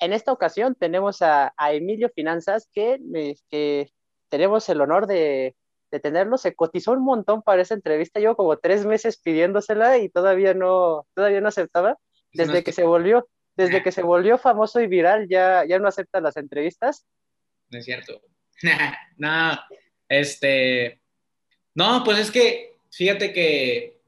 en esta ocasión tenemos a, Emilio Finanzas, que, este, tenemos el honor de, tenerlo. Se cotizó un montón para esa entrevista. Llevo como tres meses pidiéndosela y todavía no, todavía no aceptaba. Desde que se volvió, desde que se volvió famoso y viral, ya, ya no acepta las entrevistas. No es cierto. no, este, no, pues es que, fíjate que,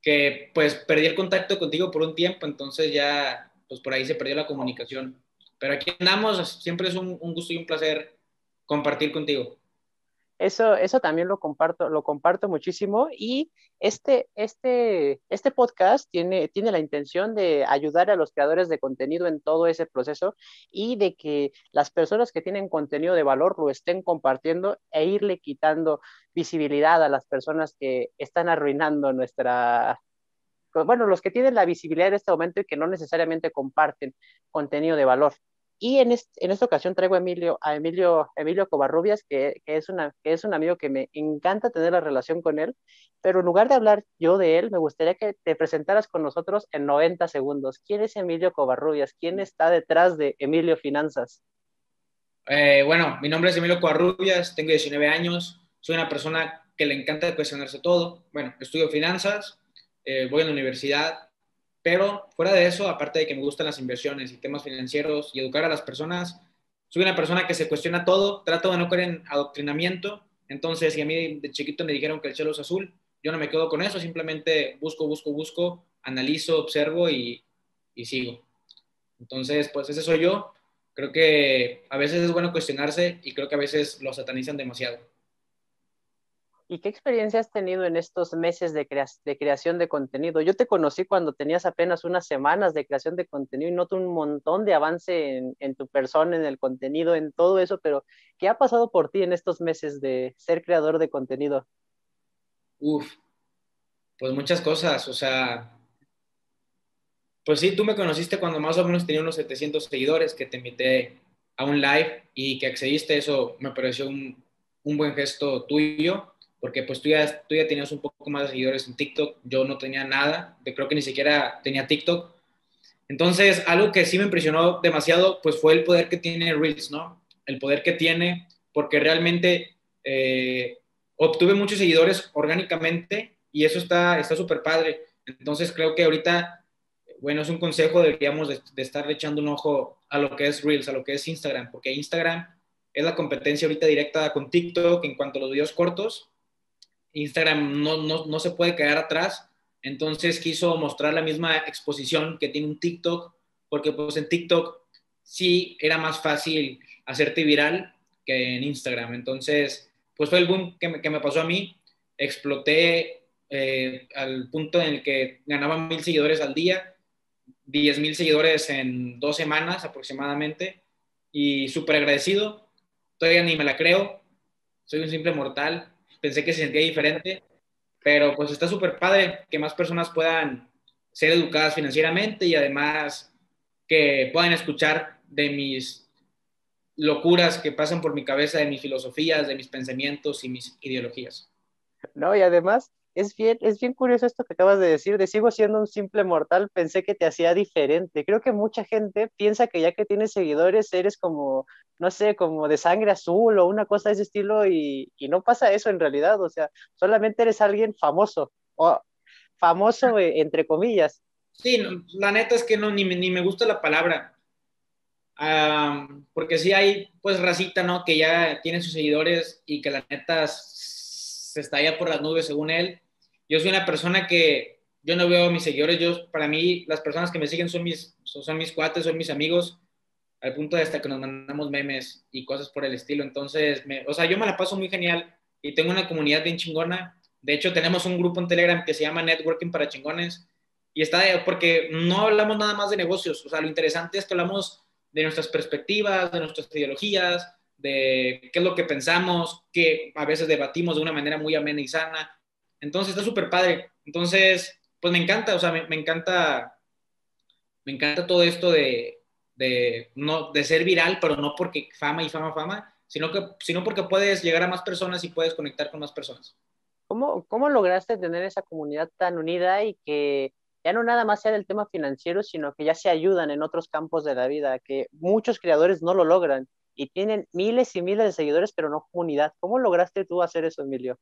que, pues perdí el contacto contigo por un tiempo, entonces ya, pues por ahí se perdió la comunicación. Pero aquí andamos, siempre es un gusto y un placer compartir contigo. Eso, eso también lo comparto, lo comparto muchísimo y este, este, este podcast tiene, tiene la intención de ayudar a los creadores de contenido en todo ese proceso y de que las personas que tienen contenido de valor lo estén compartiendo e irle quitando visibilidad a las personas que están arruinando nuestra, bueno, los que tienen la visibilidad en este momento y que no necesariamente comparten contenido de valor. Y en, en esta ocasión traigo a Emilio, a Emilio, Emilio Covarrubias, que, que, es una, que es un amigo que me encanta tener la relación con él, pero en lugar de hablar yo de él, me gustaría que te presentaras con nosotros en 90 segundos. ¿Quién es Emilio Covarrubias? ¿Quién está detrás de Emilio Finanzas? Eh, bueno, mi nombre es Emilio Covarrubias, tengo 19 años, soy una persona que le encanta cuestionarse todo. Bueno, estudio finanzas, eh, voy a la universidad, pero fuera de eso, aparte de que me gustan las inversiones y temas financieros y educar a las personas, soy una persona que se cuestiona todo, trato de no creer en adoctrinamiento. Entonces, si a mí de chiquito me dijeron que el cielo es azul, yo no me quedo con eso, simplemente busco, busco, busco, analizo, observo y, sigo. Entonces, pues ese soy yo. Creo que a veces es bueno cuestionarse y creo que a veces lo satanizan demasiado. ¿Y qué experiencia has tenido en estos meses de, de, creación de contenido? Yo te conocí cuando tenías apenas unas semanas de creación de contenido y noto un montón de avance en, en, tu persona, en el contenido, en todo eso, pero ¿qué ha pasado por ti en estos meses de ser creador de contenido? Uf, pues muchas cosas, o sea, pues sí, tú me conociste cuando más o menos tenía unos 700 seguidores, que te invité a un live y que accediste, eso me pareció un, un buen gesto tuyo porque pues tú ya, tú ya tenías un poco más de seguidores en TikTok, yo no tenía nada, creo que ni siquiera tenía TikTok. Entonces, algo que sí me impresionó demasiado, pues fue el poder que tiene Reels, ¿no? El poder que tiene, porque realmente eh, obtuve muchos seguidores orgánicamente y eso está súper padre. Entonces, creo que ahorita, bueno, es un consejo, deberíamos de, de estar echando un ojo a lo que es Reels, a lo que es Instagram, porque Instagram es la competencia ahorita directa con TikTok en cuanto a los videos cortos Instagram no, no, no, se puede quedar atrás, entonces quiso mostrar la misma exposición que tiene un TikTok, porque pues en TikTok sí era más fácil hacerte viral que en Instagram, entonces pues fue el boom que me, que me pasó a mí, exploté eh, al punto en el que ganaba mil seguidores al día, diez mil seguidores en dos semanas aproximadamente, y súper agradecido, todavía ni me la creo, soy un simple mortal, pensé que se sentía diferente, pero pues está súper padre que más personas puedan ser educadas financieramente y además que puedan escuchar de mis locuras que pasan por mi cabeza, de mis filosofías, de mis pensamientos y mis ideologías. No, y además es bien, es bien curioso esto que acabas de decir, de sigo siendo un simple mortal, pensé que te hacía diferente. Creo que mucha gente piensa que ya que tienes seguidores eres como, no sé, como de sangre azul o una cosa de ese estilo y, y no pasa eso en realidad, o sea, solamente eres alguien famoso, o famoso eh, entre comillas. Sí, la neta es que no, ni, ni me gusta la palabra, porque sí hay pues racita, ¿no? Que ya tiene sus seguidores y que la neta se está allá por las nubes según él yo soy una persona que yo no veo a mis seguidores, yo, para mí las personas que me siguen son mis, son mis cuates, son mis amigos, al punto de hasta que nos mandamos memes y cosas por el estilo. Entonces, me, o sea, yo me la paso muy genial y tengo una comunidad bien chingona. De hecho, tenemos un grupo en Telegram que se llama Networking para Chingones y está porque no hablamos nada más de negocios. O sea, lo interesante es que hablamos de nuestras perspectivas, de nuestras ideologías, de qué es lo que pensamos, que a veces debatimos de una manera muy amena y sana entonces está súper padre. Entonces, pues me encanta, o sea, me, encanta, me encanta todo esto de, de, no, de ser viral, pero no porque fama y fama, fama, sino, que, sino porque puedes llegar a más personas y puedes conectar con más personas. ¿Cómo, ¿Cómo lograste tener esa comunidad tan unida y que ya no nada más sea del tema financiero, sino que ya se ayudan en otros campos de la vida, que muchos creadores no lo logran y tienen miles y miles de seguidores, pero no comunidad. ¿Cómo lograste tú hacer eso, Emilio?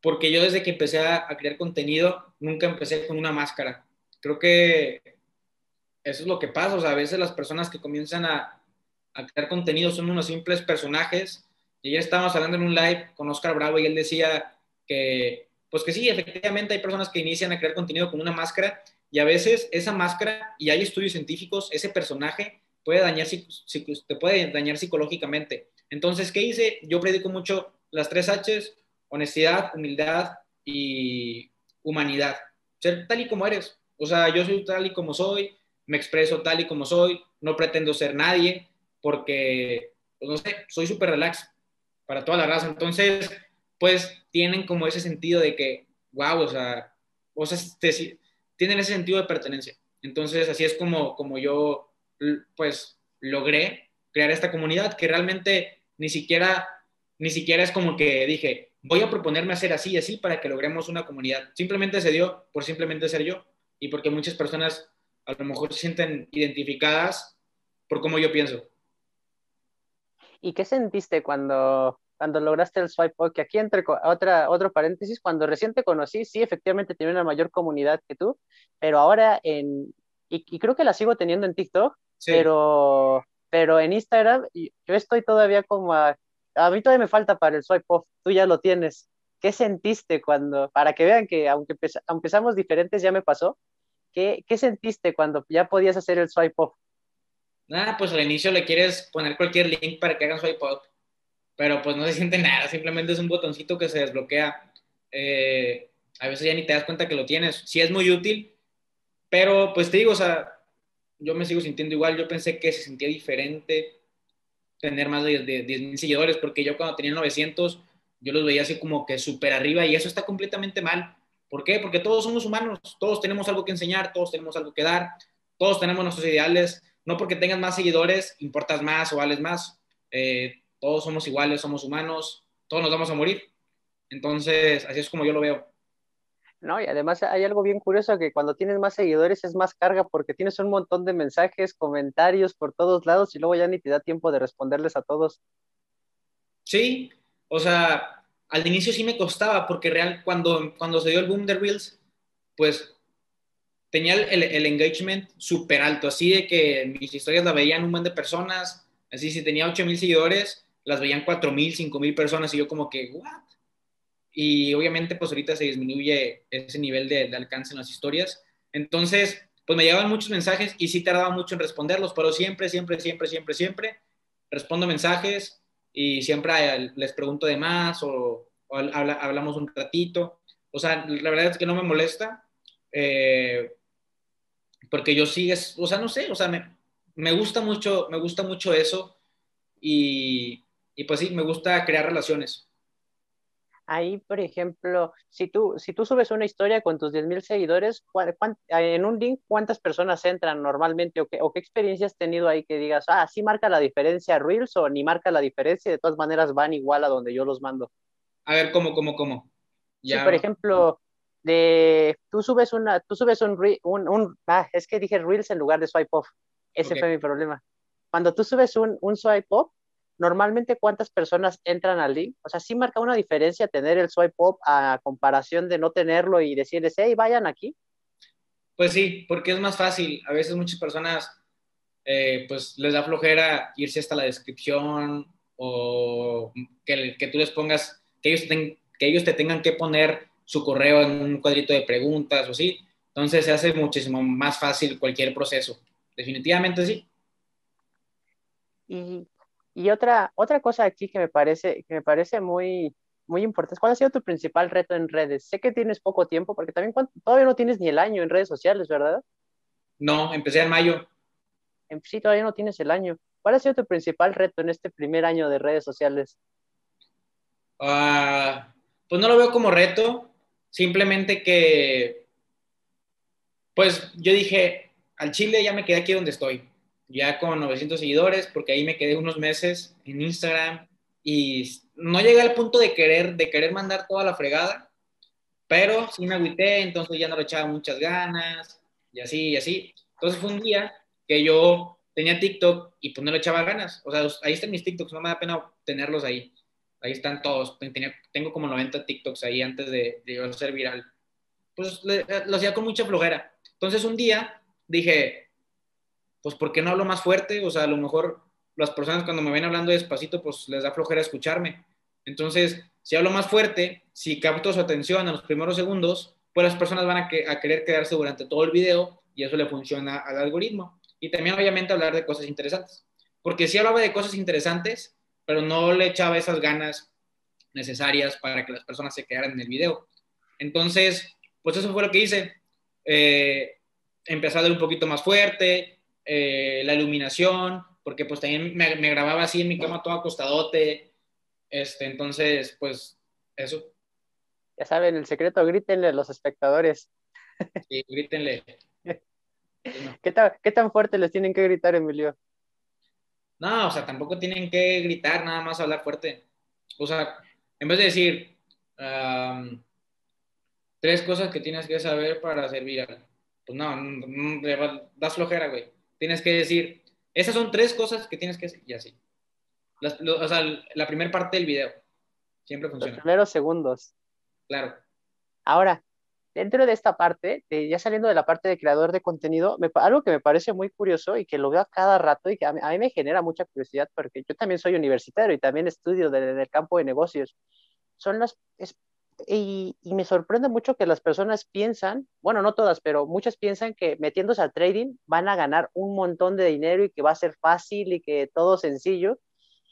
Porque yo desde que empecé a, crear contenido, nunca empecé con una máscara. Creo que eso es lo que pasa. O sea, a veces las personas que comienzan a, a crear contenido son unos simples personajes. Y ayer estábamos hablando en un live con Oscar Bravo y él decía que, pues que sí, efectivamente hay personas que inician a crear contenido con una máscara y a veces esa máscara, y hay estudios científicos, ese personaje puede dañar, te puede dañar psicológicamente. Entonces, ¿qué hice? Yo predico mucho las tres Hs, honestidad, humildad y humanidad. Ser tal y como eres. O sea, yo soy tal y como soy, me expreso tal y como soy, no pretendo ser nadie, porque, pues, no sé, soy súper relax para toda la raza. Entonces, pues tienen como ese sentido de que, wow, o sea, o sea tienen ese sentido de pertenencia. Entonces, así es como, como yo pues logré crear esta comunidad que realmente ni siquiera, ni siquiera es como que dije, voy a proponerme hacer así y así para que logremos una comunidad. Simplemente se dio por simplemente ser yo y porque muchas personas a lo mejor se sienten identificadas por cómo yo pienso. ¿Y qué sentiste cuando, cuando lograste el swipe up? Que aquí entre otra, otro paréntesis, cuando recién te conocí, sí, efectivamente tenía una mayor comunidad que tú, pero ahora en, y creo que la sigo teniendo en TikTok, pero, pero en Instagram yo estoy todavía como a, a mí todavía me falta para el swipe off, tú ya lo tienes. ¿Qué sentiste cuando, para que vean que aunque empezamos diferentes, ya me pasó, ¿qué, ¿qué sentiste cuando ya podías hacer el swipe off? Nada, pues al inicio le quieres poner cualquier link para que hagan swipe off, pero pues no se siente nada, simplemente es un botoncito que se desbloquea. Eh, a veces ya ni te das cuenta que lo tienes. Sí es muy útil, pero pues te digo, o sea, yo me sigo sintiendo igual. Yo pensé que se sentía diferente tener más de, 10 mil seguidores, porque yo cuando tenía 900, yo los veía así como que súper arriba y eso está completamente mal. ¿Por qué? Porque todos somos humanos, todos tenemos algo que enseñar, todos tenemos algo que dar, todos tenemos nuestros ideales. No porque tengas más seguidores, importas más o vales más. Eh, todos somos iguales, somos humanos, todos nos vamos a morir. Entonces, así es como yo lo veo. ¿No? Y además hay algo bien curioso que cuando tienes más seguidores es más carga porque tienes un montón de mensajes, comentarios por todos lados y luego ya ni te da tiempo de responderles a todos. Sí, o sea, al inicio sí me costaba porque real, cuando, cuando se dio el boom de Reels, pues tenía el, engagement súper alto, así de que mis historias la veían un montón de personas, así si tenía 8 mil seguidores, las veían 4 mil, 5 mil personas y yo como que, ¿what? Y obviamente pues ahorita se disminuye ese nivel de, alcance en las historias. Entonces, pues me llegaban muchos mensajes y sí tardaba mucho en responderlos, pero siempre, siempre, siempre, siempre, siempre respondo mensajes y siempre les pregunto de más o, hablamos un ratito. O sea, la verdad es que no me molesta eh, porque yo sí es, o sea, no sé, o sea, me, me gusta mucho, me gusta mucho eso y, y pues sí, me gusta crear relaciones ahí, por ejemplo, si tú, si tú subes una historia con tus 10.000 seguidores, en un link, ¿cuántas personas entran normalmente o qué, o qué experiencia has tenido ahí que digas, ah, sí marca la diferencia Reels o ni marca la diferencia, de todas maneras van igual a donde yo los mando? A ver, ¿cómo, cómo, cómo? Ya. por ejemplo, de, tú subes una, tú subes un, un, un, ah, es que dije Reels en lugar de swipe off. Ese fue mi problema. Cuando tú subes un, un swipe off, normalmente cuántas personas entran al link. O sea, sí marca una diferencia tener el swipe up a comparación de no tenerlo y decirles, hey, vayan aquí. Pues sí, porque es más fácil. A veces muchas personas, eh, pues les da flojera irse hasta la descripción o que, que tú les pongas, que ellos, que ellos te tengan que poner su correo en un cuadrito de preguntas o sí. Entonces se hace muchísimo más fácil cualquier proceso. Definitivamente sí. Y y otra, otra cosa aquí que me parece, que me parece muy, muy importante, ¿cuál ha sido tu principal reto en redes? Sé que tienes poco tiempo, porque también todavía no tienes ni el año en redes sociales, ¿verdad? No, empecé en mayo. Sí, todavía no tienes el año. ¿Cuál ha sido tu principal reto en este primer año de redes sociales? Ah, pues no lo veo como reto, simplemente que, pues yo dije, al Chile ya me quedé aquí donde estoy ya con 900 seguidores, porque ahí me quedé unos meses en Instagram y no llegué al punto de querer, de querer mandar toda la fregada, Pero sí me agüité, entonces ya no le echaba muchas ganas, y así, y así. Entonces fue un día que yo tenía TikTok y pues no le echaba ganas. O sea, ahí están mis TikToks, no me da pena tenerlos ahí. Ahí están todos. tengo como 90 TikToks ahí antes de, de ser viral. Pues lo hacía con mucha flojera. Entonces un día dije, pues ¿por qué no hablo más fuerte? O sea, a lo mejor las personas cuando me ven hablando despacito, pues les da flojera escucharme. Entonces, si hablo más fuerte, si capto su atención en los primeros segundos, pues las personas van a, a querer quedarse durante todo el video y eso le funciona al algoritmo. Y también obviamente hablar de cosas interesantes. Porque si hablaba de cosas interesantes, pero no le echaba esas ganas necesarias para que las personas se quedaran en el video. Entonces, pues eso fue lo que hice. Eh, a un poquito más fuerte, eh, la iluminación, porque pues también me, me, grababa así en mi cama todo acostadote. Este, entonces, pues eso. Ya saben, el secreto, grítenle a los espectadores. Sí, grítenle. ¿Qué, tan, ¿Qué tan fuerte les tienen que gritar, Emilio? No, o sea, tampoco tienen que gritar, nada más hablar fuerte. O sea, en vez de decir tres cosas que tienes que saber para servir, pues no, no, das flojera, güey. Tienes que decir, esas son tres cosas que tienes que hacer y así. o sea, la primera parte del video siempre funciona. Los primeros segundos. Claro. Ahora, dentro de esta parte, ya saliendo de la parte de creador de contenido, algo que me parece muy curioso y que lo veo a cada rato y que a mí, me genera mucha curiosidad porque yo también soy universitario y también estudio desde el campo de negocios, son las... y, me sorprende mucho que las personas piensan, bueno, no todas, pero muchas piensan que metiéndose al trading van a ganar un montón de dinero y que va a ser fácil y que todo sencillo.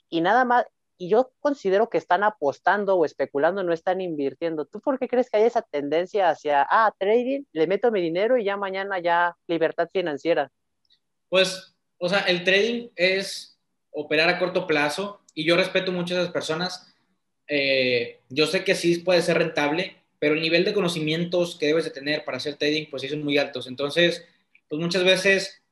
Y nada más, y yo considero que están apostando o especulando, no están invirtiendo. ¿Tú por qué crees que hay esa tendencia hacia, ah, trading, le meto mi dinero y ya mañana ya libertad financiera? Pues, o sea, el trading es operar a corto plazo y yo respeto mucho a esas personas. Eh, yo sé que sí puede ser rentable, pero el nivel de conocimientos que debes de tener para hacer trading, pues sí son muy altos. Entonces, pues muchas veces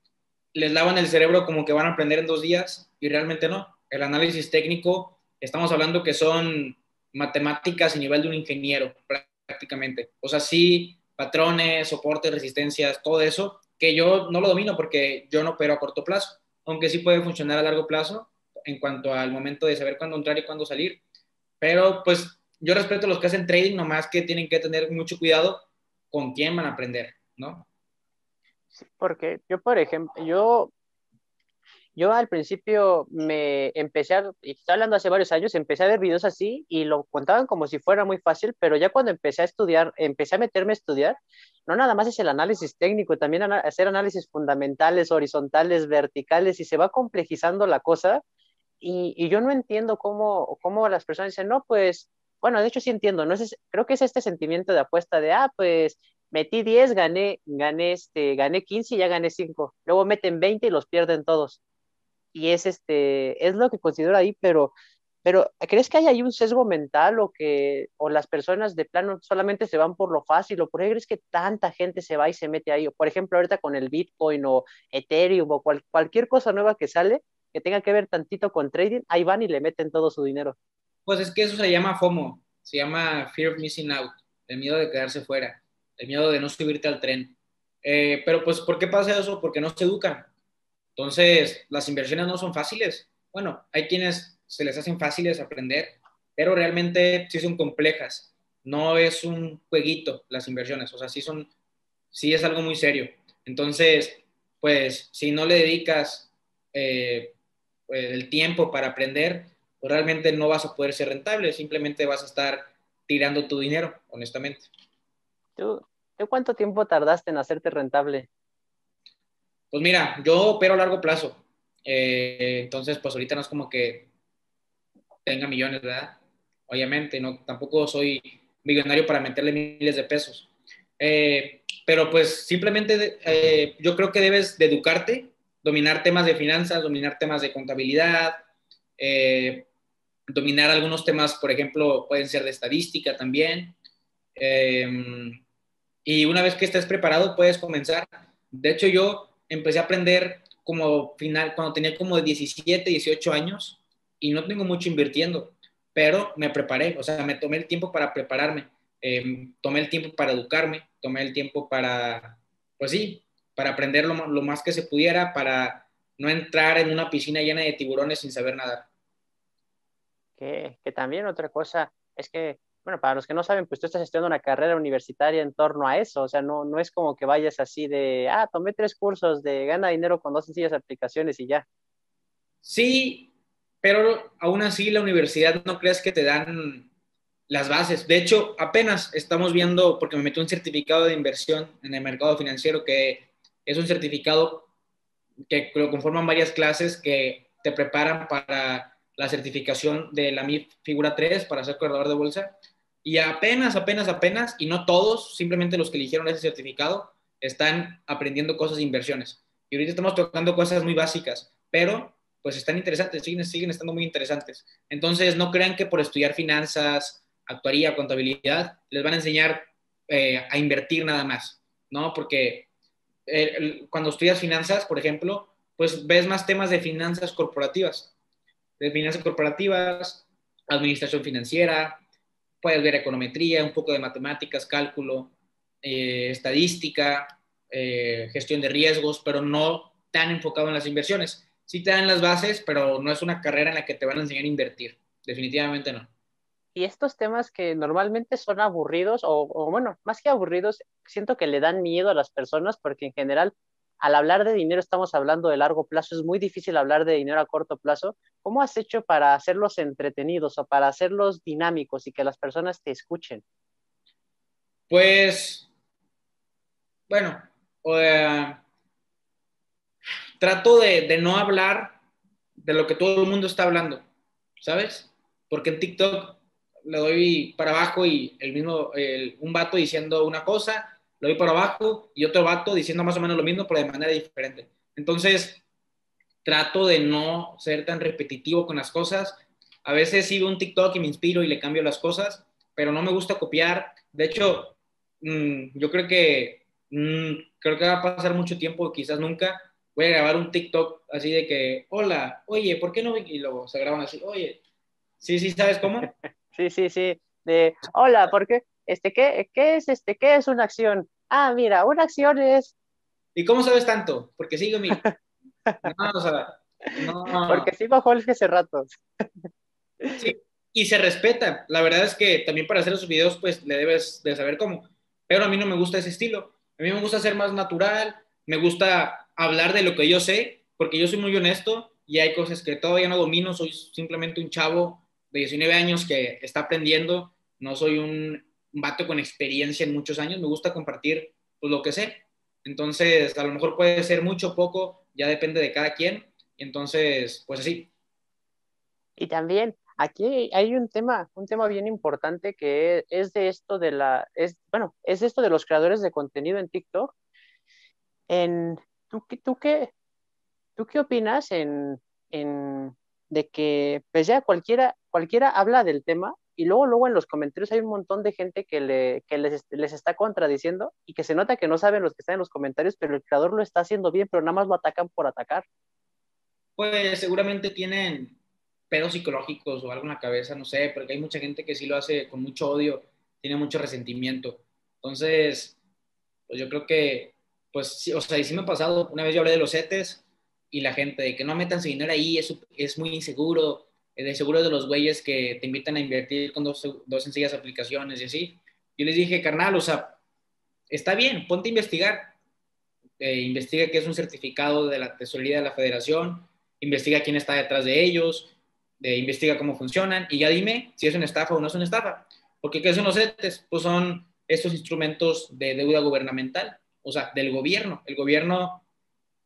les lavan el cerebro como que van a aprender en dos días y realmente no. El análisis técnico estamos hablando que son matemáticas y nivel de un ingeniero prácticamente. O sea, sí, patrones, soportes, resistencias, todo eso, que yo no lo domino porque yo no opero a corto plazo, aunque sí puede funcionar a largo plazo en cuanto al momento de saber cuándo entrar y cuándo salir. Pero pues yo respeto a los que hacen trading, nomás que tienen que tener mucho cuidado con quién van a aprender, ¿no? porque yo, por ejemplo, yo yo al principio me empecé a, y estoy hablando hace varios años, empecé a ver videos así y lo contaban como si fuera muy fácil, pero ya cuando empecé a estudiar, empecé a meterme a estudiar, no nada más es el análisis técnico, también hacer análisis fundamentales, horizontales, verticales, y se va complejizando la cosa. Y, y yo no entiendo cómo, cómo las personas dicen, no, pues, bueno, de hecho sí entiendo, no es, creo que es este sentimiento de apuesta de, ah, pues metí 10, gané, gané, este, gané 15 y ya gané 5. Luego meten 20 y los pierden todos y es este, es lo que considero ahí, pero, pero ¿crees que hay ahí un sesgo mental o que, o las personas de plano solamente se van por lo fácil o por qué crees que tanta gente se va y se mete ahí? Por ejemplo, ahorita con el Bitcoin o Ethereum o cualquier cosa nueva que sale que tenga que ver tantito con trading, ahí van y le meten todo su dinero. Pues es que eso se llama FOMO, se llama Fear of Missing Out, el miedo de quedarse fuera, el miedo de no subirte al tren. Eh, pero pues, ¿por qué pasa eso? Porque no se educan. Entonces, las inversiones no son fáciles. Bueno, hay quienes se les hacen fáciles aprender, pero realmente sí son complejas. No es un jueguito las inversiones, o sea, sí son, sí es algo muy serio. Entonces, pues, si no le dedicas eh, el tiempo para aprender, pues realmente no vas a poder ser rentable, simplemente vas a estar tirando tu dinero, honestamente. ¿Tú, ¿tú cuánto tiempo tardaste en hacerte rentable? Pues mira, yo opero a largo plazo. Eh, entonces, pues ahorita no es como que tenga millones, ¿verdad? Obviamente, no, tampoco soy millonario para meterle miles de pesos. Eh, pero pues simplemente eh, yo creo que debes de educarte, dominar temas de finanzas, dominar temas de contabilidad, dominar algunos temas, por ejemplo, pueden ser de estadística también. y una vez que estés preparado, puedes comenzar. De hecho, yo empecé a aprender como final, cuando tenía como 17, 18 años y no tengo mucho invirtiendo, pero me preparé, o sea, me tomé el tiempo para prepararme. em, tomé el tiempo para educarme, tomé el tiempo para, pues sí, para aprender lo, lo más que se pudiera, para no entrar en una piscina llena de tiburones sin saber nadar. Que, que también otra cosa es que bueno, para los que no saben, pues tú estás estudiando una carrera universitaria en torno a eso, o sea, no, no es como que vayas así de, ah, tomé tres cursos de gana dinero con dos sencillas aplicaciones y ya. Sí, pero aún así la universidad no crees que te dan las bases. De hecho, apenas estamos viendo, porque me metí un certificado de inversión en el mercado financiero, que es un certificado que lo conforman varias clases que te preparan para la certificación de la MIF Figura 3 para ser corredor de bolsa. Y apenas, apenas, apenas, y no todos, simplemente los que eligieron ese certificado, están aprendiendo cosas de inversiones. Y ahorita estamos tocando cosas muy básicas, pero pues están interesantes, siguen, siguen estando muy interesantes. Entonces, no crean que por estudiar finanzas, actuaría, contabilidad, les van a enseñar eh, a invertir nada más, ¿no? Porque eh, cuando estudias finanzas, por ejemplo, pues ves más temas de finanzas corporativas, de finanzas corporativas, administración financiera, puedes ver econometría, un poco de matemáticas, cálculo, eh, estadística, eh, gestión de riesgos, pero no tan enfocado en las inversiones. Sí te dan las bases, pero no es una carrera en la que te van a enseñar a invertir. Definitivamente no. Y estos temas que normalmente son aburridos, o, bueno, más que aburridos, siento que le dan miedo a las personas porque en general al hablar de dinero estamos hablando de largo plazo, es muy difícil hablar de dinero a corto plazo. ¿Cómo has hecho para hacerlos entretenidos o para hacerlos dinámicos y que las personas te escuchen? Pues, bueno, trato de, no hablar de lo que todo el mundo está hablando, ¿sabes? Porque en TikTok le doy para abajo y el mismo, un vato diciendo una cosa lo doy por abajo y otro vato diciendo más o menos lo mismo, pero de manera diferente. Entonces, trato de no ser tan repetitivo con las cosas. A veces sigo un TikTok y me inspiro y le cambio las cosas, pero no me gusta copiar. De hecho, mm, yo creo que mm, creo que va a pasar mucho tiempo, quizás nunca. Voy a grabar un TikTok así de que, hola, oye, ¿por qué no? Y luego se graban así, oye, sí, sí, ¿sabes cómo? Sí, sí, sí. De, hola, ¿por qué? Este, ¿qué, ¿qué es este? ¿Qué es una acción? ah, mira, una acción es... ¿Y cómo sabes tanto? Porque sigo mi... No, o sea, no. Porque sigo Jorge hace rato. Sí, y se respeta. La verdad es que también para hacer esos videos, pues le debes de saber cómo. Pero a mí no me gusta ese estilo. A mí me gusta ser más natural, me gusta hablar de lo que yo sé, porque yo soy muy honesto y hay cosas que todavía no domino. Soy simplemente un chavo de 19 años que está aprendiendo. No soy un vato con experiencia en muchos años, me gusta compartir pues, lo que sé. Entonces, a lo mejor puede ser mucho, poco, ya depende de cada quien. Entonces, pues así. Y también aquí hay un tema, un tema bien importante que es de esto de la, es, bueno, es esto de los creadores de contenido en TikTok. En, ¿tú, tú, qué, ¿Tú qué opinas en, en de que pues ya cualquiera, cualquiera habla del tema y luego, luego en los comentarios hay un montón de gente que, le, que les, les, está contradiciendo y que se nota que no saben los que están en los comentarios, pero el creador lo está haciendo bien, pero nada más lo atacan por atacar. Pues seguramente tienen pedos psicológicos o algo en la cabeza, no sé, porque hay mucha gente que sí lo hace con mucho odio, tiene mucho resentimiento. Entonces, pues yo creo que, pues, sí, o sea, y sí me ha pasado, una vez yo hablé de los ETEs y la gente de que no metan su dinero ahí, es, es muy inseguro, de seguro de los güeyes que te invitan a invertir con dos, dos sencillas aplicaciones y así. Yo les dije, carnal, o sea, está bien, ponte a investigar. Eh, investiga qué es un certificado de la tesorería de la federación, investiga quién está detrás de ellos, de, investiga cómo funcionan y ya dime si es una estafa o no es una estafa. Porque ¿qué son los CETES? Pues son estos instrumentos de deuda gubernamental, o sea, del gobierno. El gobierno,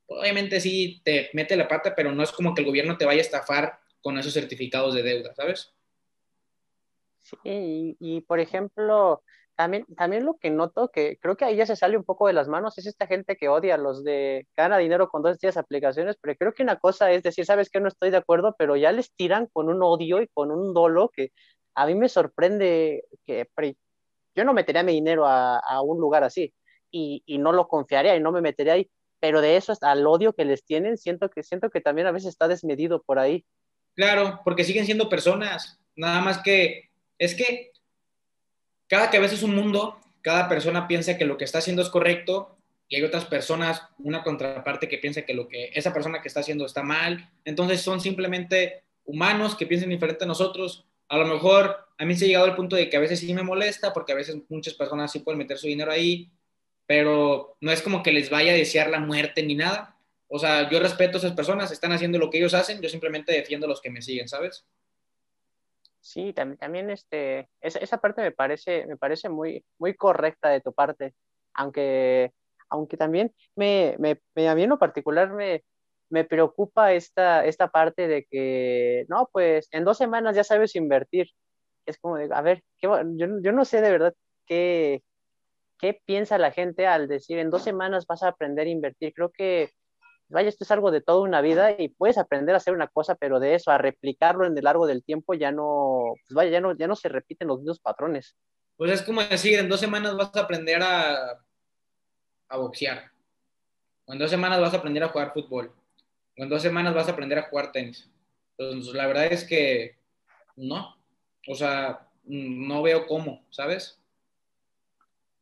obviamente sí te mete la pata, pero no es como que el gobierno te vaya a estafar con esos certificados de deuda, ¿sabes? Sí, y, por ejemplo, también, también lo que noto, que creo que ahí ya se sale un poco de las manos, es esta gente que odia a los de gana dinero con dos días aplicaciones, pero creo que una cosa es decir, sabes que no estoy de acuerdo, pero ya les tiran con un odio y con un dolo que a mí me sorprende que yo no metería mi dinero a, un lugar así y, y, no lo confiaría y no me metería ahí, pero de eso al odio que les tienen, siento que, siento que también a veces está desmedido por ahí. Claro, porque siguen siendo personas. Nada más que es que cada cabeza es un mundo, cada persona piensa que lo que está haciendo es correcto y hay otras personas, una contraparte que piensa que lo que esa persona que está haciendo está mal. Entonces son simplemente humanos que piensan diferente a nosotros. A lo mejor a mí se ha llegado al punto de que a veces sí me molesta porque a veces muchas personas sí pueden meter su dinero ahí, pero no es como que les vaya a desear la muerte ni nada. O sea, yo respeto a esas personas, están haciendo lo que ellos hacen, yo simplemente defiendo a los que me siguen, ¿sabes? Sí, también, también este, esa, parte me parece, me parece muy, muy correcta de tu parte, aunque, aunque también me, me, me a mí en lo particular me, me preocupa esta, esta parte de que, no, pues en dos semanas ya sabes invertir. Es como de, a ver, ¿qué, yo, yo no sé de verdad qué, qué piensa la gente al decir en dos semanas vas a aprender a invertir. Creo que vaya, esto es algo de toda una vida y puedes aprender a hacer una cosa, pero de eso a replicarlo en el largo del tiempo ya no, pues vaya, ya no, ya no se repiten los mismos patrones. Pues es como decir, en dos semanas vas a aprender a, a boxear, o en dos semanas vas a aprender a jugar fútbol, o en dos semanas vas a aprender a jugar tenis. Entonces, la verdad es que no, o sea, no veo cómo, ¿sabes?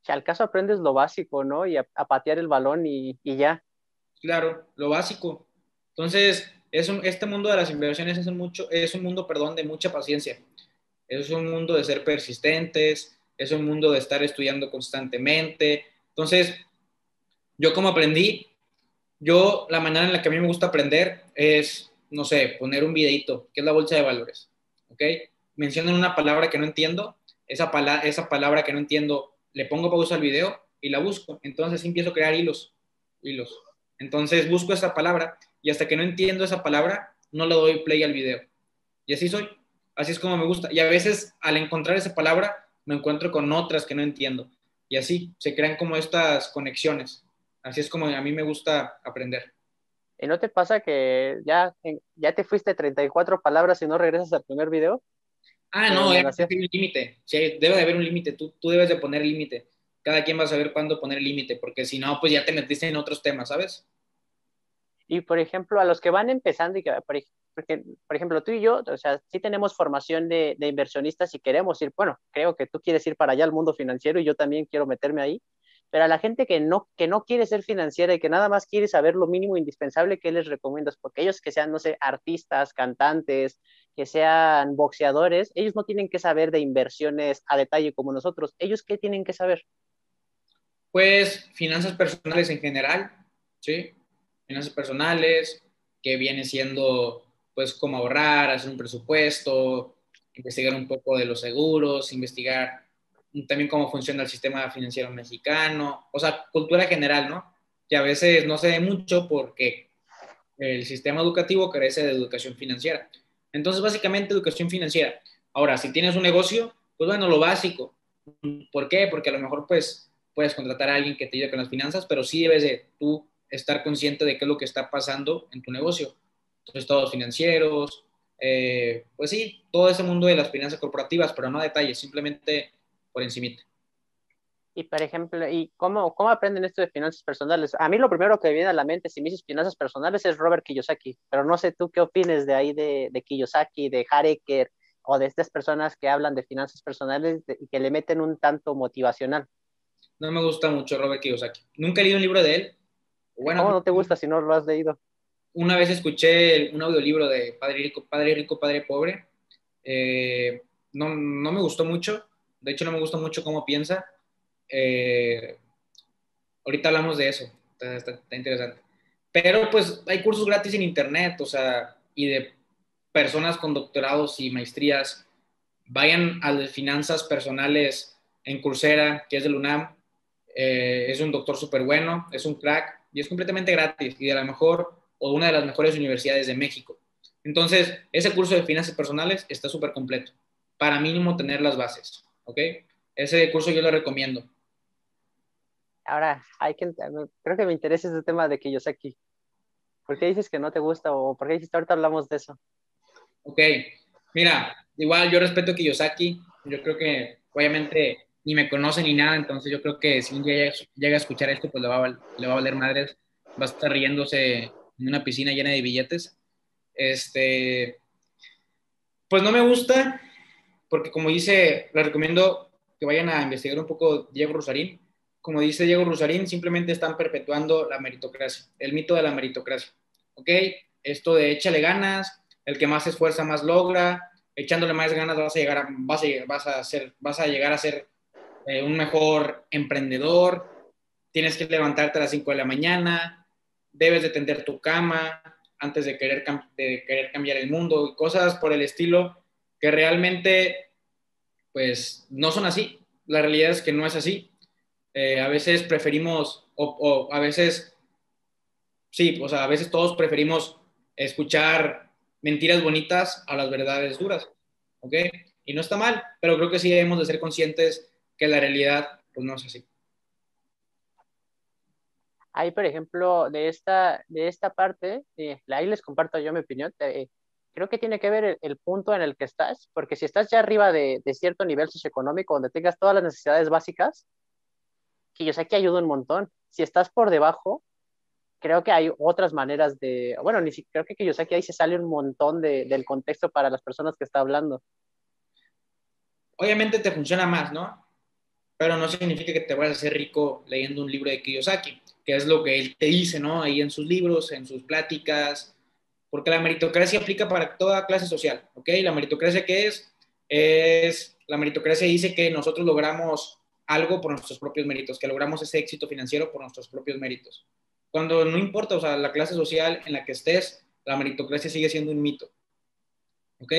Si al caso aprendes lo básico, ¿no? Y a, a patear el balón y, y ya. Claro, lo básico. Entonces, es un, este mundo de las inversiones es un, mucho, es un mundo, perdón, de mucha paciencia. Es un mundo de ser persistentes, es un mundo de estar estudiando constantemente. Entonces, yo como aprendí, yo la manera en la que a mí me gusta aprender es, no sé, poner un videito, que es la bolsa de valores, ¿ok? Mencionan una palabra que no entiendo, esa, pala esa palabra que no entiendo, le pongo pausa al video y la busco. Entonces empiezo a crear hilos, hilos. Entonces busco esa palabra y hasta que no entiendo esa palabra, no le doy play al video. Y así soy, así es como me gusta. Y a veces al encontrar esa palabra, me encuentro con otras que no entiendo. Y así se crean como estas conexiones. Así es como a mí me gusta aprender. ¿Y no te pasa que ya, ya te fuiste 34 palabras y no regresas al primer video? Ah, no, debe haber un límite. Sí, debe de haber un límite. Tú, tú debes de poner límite cada quien va a saber cuándo poner el límite, porque si no, pues ya te metiste en otros temas, ¿sabes? Y por ejemplo, a los que van empezando, y que, porque, por ejemplo, tú y yo, o sea, sí tenemos formación de, de, inversionistas y queremos ir, bueno, creo que tú quieres ir para allá al mundo financiero y yo también quiero meterme ahí, pero a la gente que no, que no quiere ser financiera y que nada más quiere saber lo mínimo indispensable, ¿qué les recomiendas? Porque ellos que sean, no sé, artistas, cantantes, que sean boxeadores, ellos no tienen que saber de inversiones a detalle como nosotros. ¿Ellos qué tienen que saber? Pues finanzas personales en general, ¿sí? Finanzas personales, que viene siendo pues cómo ahorrar, hacer un presupuesto, investigar un poco de los seguros, investigar también cómo funciona el sistema financiero mexicano, o sea, cultura general, ¿no? Que a veces no se ve mucho porque el sistema educativo carece de educación financiera. Entonces, básicamente, educación financiera. Ahora, si tienes un negocio, pues bueno, lo básico. ¿Por qué? Porque a lo mejor, pues, puedes contratar a alguien que te ayude con las finanzas, pero sí debes de tú estar consciente de qué es lo que está pasando en tu negocio. Entonces, estados financieros, eh, pues sí, todo ese mundo de las finanzas corporativas, pero no detalles, simplemente por encima. Y por ejemplo, ¿y cómo, cómo aprenden esto de finanzas personales? A mí lo primero que me viene a la mente si me dices finanzas personales es Robert Kiyosaki, pero no sé tú qué opines de ahí de, de Kiyosaki, de Hareker o de estas personas que hablan de finanzas personales y que le meten un tanto motivacional. No me gusta mucho Robert Kiyosaki. Nunca he leído un libro de él. Bueno, ¿Cómo no te gusta si no lo has leído? Una vez escuché un audiolibro de Padre Rico, Padre Rico, Padre Pobre. Eh, no, no, me gustó mucho. De hecho, no me gusta mucho cómo piensa. Eh, ahorita hablamos de eso. Está, interesante. Pero pues hay cursos gratis en internet, o sea, y de personas con doctorados y maestrías. Vayan a las finanzas personales en Coursera, que es del UNAM eh, es un doctor súper bueno, es un crack y es completamente gratis y de la mejor o una de las mejores universidades de México. Entonces, ese curso de finanzas personales está súper completo para mínimo tener las bases, ¿ok? Ese curso yo lo recomiendo. Ahora, hay que, creo que me interesa ese tema de Kiyosaki. ¿Por qué dices que no te gusta o por qué dices ahorita hablamos de eso? Ok, mira, igual yo respeto a Kiyosaki, yo creo que obviamente ni me conoce ni nada, entonces yo creo que si un día llega a escuchar esto, pues le va a, le va a valer madres, va a estar riéndose en una piscina llena de billetes. Este, pues no me gusta, porque como dice, le recomiendo que vayan a investigar un poco Diego Rosarín. Como dice Diego Rosarín, simplemente están perpetuando la meritocracia, el mito de la meritocracia. ¿Ok? Esto de échale ganas, el que más se esfuerza más logra, echándole más ganas vas a llegar a, vas a, vas a, ser, vas a llegar a ser eh, un mejor emprendedor, tienes que levantarte a las 5 de la mañana, debes de tender tu cama antes de querer, de querer cambiar el mundo y cosas por el estilo que realmente pues no son así. La realidad es que no es así. Eh, a veces preferimos, o, a veces, sí, o sea, a veces todos preferimos escuchar mentiras bonitas a las verdades duras, ¿ok? Y no está mal, pero creo que sí debemos de ser conscientes que la realidad, pues no es así. Ahí, por ejemplo, de esta, de esta parte, eh, ahí les comparto yo mi opinión, eh, creo que tiene que ver el, punto en el que estás, porque si estás ya arriba de, cierto nivel socioeconómico, donde tengas todas las necesidades básicas, que yo sé que ayuda un montón. Si estás por debajo, creo que hay otras maneras de, bueno, ni siquiera creo que yo sé que ahí se sale un montón de, del contexto para las personas que está hablando. Obviamente te funciona más, ¿no? Pero no significa que te vayas a hacer rico leyendo un libro de Kiyosaki, que es lo que él te dice, ¿no? Ahí en sus libros, en sus pláticas, porque la meritocracia aplica para toda clase social, ¿ok? La meritocracia ¿qué es? Es, la meritocracia dice que nosotros logramos algo por nuestros propios méritos, que logramos ese éxito financiero por nuestros propios méritos. Cuando no importa, o sea, la clase social en la que estés, la meritocracia sigue siendo un mito, ¿ok?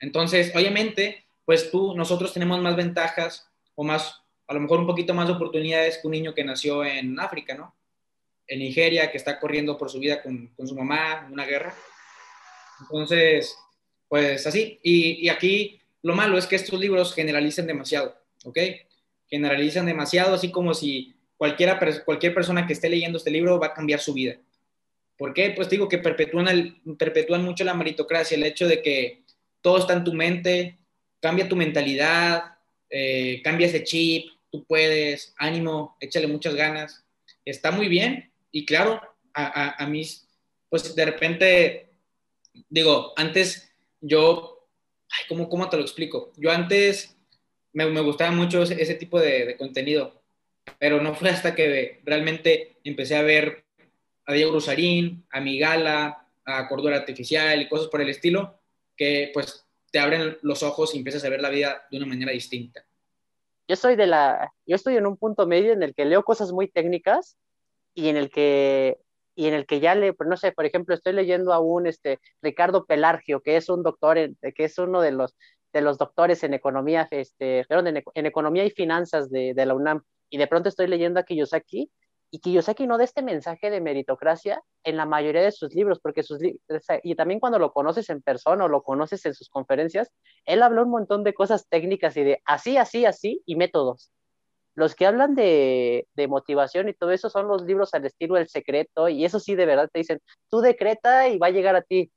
Entonces, obviamente, pues tú, nosotros tenemos más ventajas o más, a lo mejor un poquito más de oportunidades que un niño que nació en África, ¿no? En Nigeria que está corriendo por su vida con, con su mamá en una guerra. Entonces, pues así. Y, y, aquí lo malo es que estos libros generalizan demasiado, ¿ok? Generalizan demasiado, así como si cualquiera, cualquier persona que esté leyendo este libro va a cambiar su vida. ¿Por qué? Pues digo que perpetúan, el, perpetúan mucho la meritocracia, el hecho de que todo está en tu mente, cambia tu mentalidad, eh, cambia ese chip, tú puedes, ánimo, échale muchas ganas. Está muy bien, y claro, a, a, mí, pues de repente, digo, antes yo, ay, ¿cómo, ¿cómo te lo explico? Yo antes me, me gustaba mucho ese, tipo de, de, contenido, pero no fue hasta que realmente empecé a ver a Diego Rosarín, a Migala, a Cordura Artificial y cosas por el estilo, que pues te abren los ojos y empiezas a ver la vida de una manera distinta. Yo soy de la, yo estoy en un punto medio en el que leo cosas muy técnicas y en el que y en el que ya le, pues, no sé, por ejemplo, estoy leyendo a un este, Ricardo Pelargio, que es un doctor, que es uno de los, de los doctores en economía, este, en, en economía y finanzas de, la UNAM, y de pronto estoy leyendo a Kiyosaki, y Kiyosaki no da este mensaje de meritocracia en la mayoría de sus libros, porque sus y también cuando lo conoces en persona o lo conoces en sus conferencias, él habla un montón de cosas técnicas y de así, así, así, y métodos los que hablan de, motivación y todo eso son los libros al estilo El Secreto, y eso sí, de verdad te dicen, tú decreta y va a llegar a ti.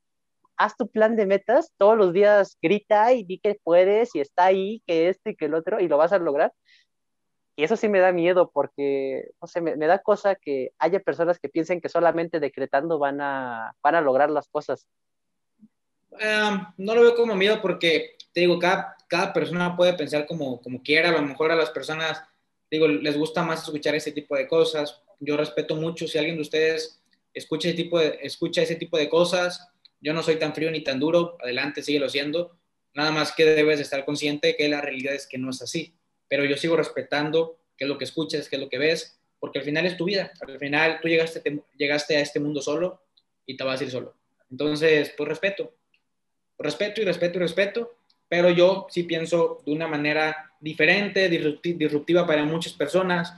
Haz tu plan de metas, todos los días grita y di que puedes y está ahí, que esto y que el otro, y lo vas a lograr. Y eso sí me da miedo porque, no sé, me, da cosa que haya personas que piensen que solamente decretando van a, van a lograr las cosas. no lo veo como miedo porque, te digo, cada, cada persona puede pensar como, como quiera, a lo mejor a las personas digo, les gusta más escuchar ese tipo de cosas. Yo respeto mucho si alguien de ustedes escucha ese tipo de, escucha ese tipo de cosas. Yo no soy tan frío ni tan duro, adelante, síguelo siendo. Nada más que debes estar consciente que la realidad es que no es así. Pero yo sigo respetando qué es lo que escuchas, qué es lo que ves, porque al final es tu vida. Al final tú llegaste, llegaste a este mundo solo y te vas a ir solo. Entonces, pues respeto. Respeto y respeto y respeto pero yo sí pienso de una manera diferente, disruptiva para muchas personas,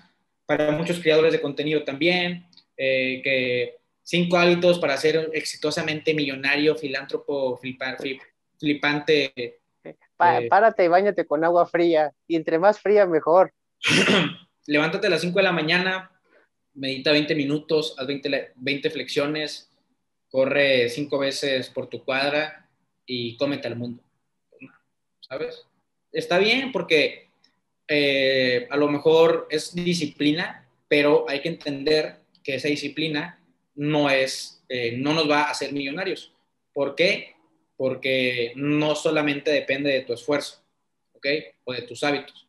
para muchos creadores de contenido también, eh, que cinco hábitos para ser exitosamente millonario, filántropo, flipante. Eh, párate y bañate con agua fría, y entre más fría mejor. Levántate a las 5 de la mañana, medita 20 minutos, haz 20, 20 flexiones, corre cinco veces por tu cuadra y cómete al mundo. ¿sabes? Está bien porque eh, a lo mejor es disciplina, pero hay que entender que esa disciplina no es, eh, no nos va a hacer millonarios. ¿Por qué? Porque no solamente depende de tu esfuerzo, ¿ok? O de tus hábitos.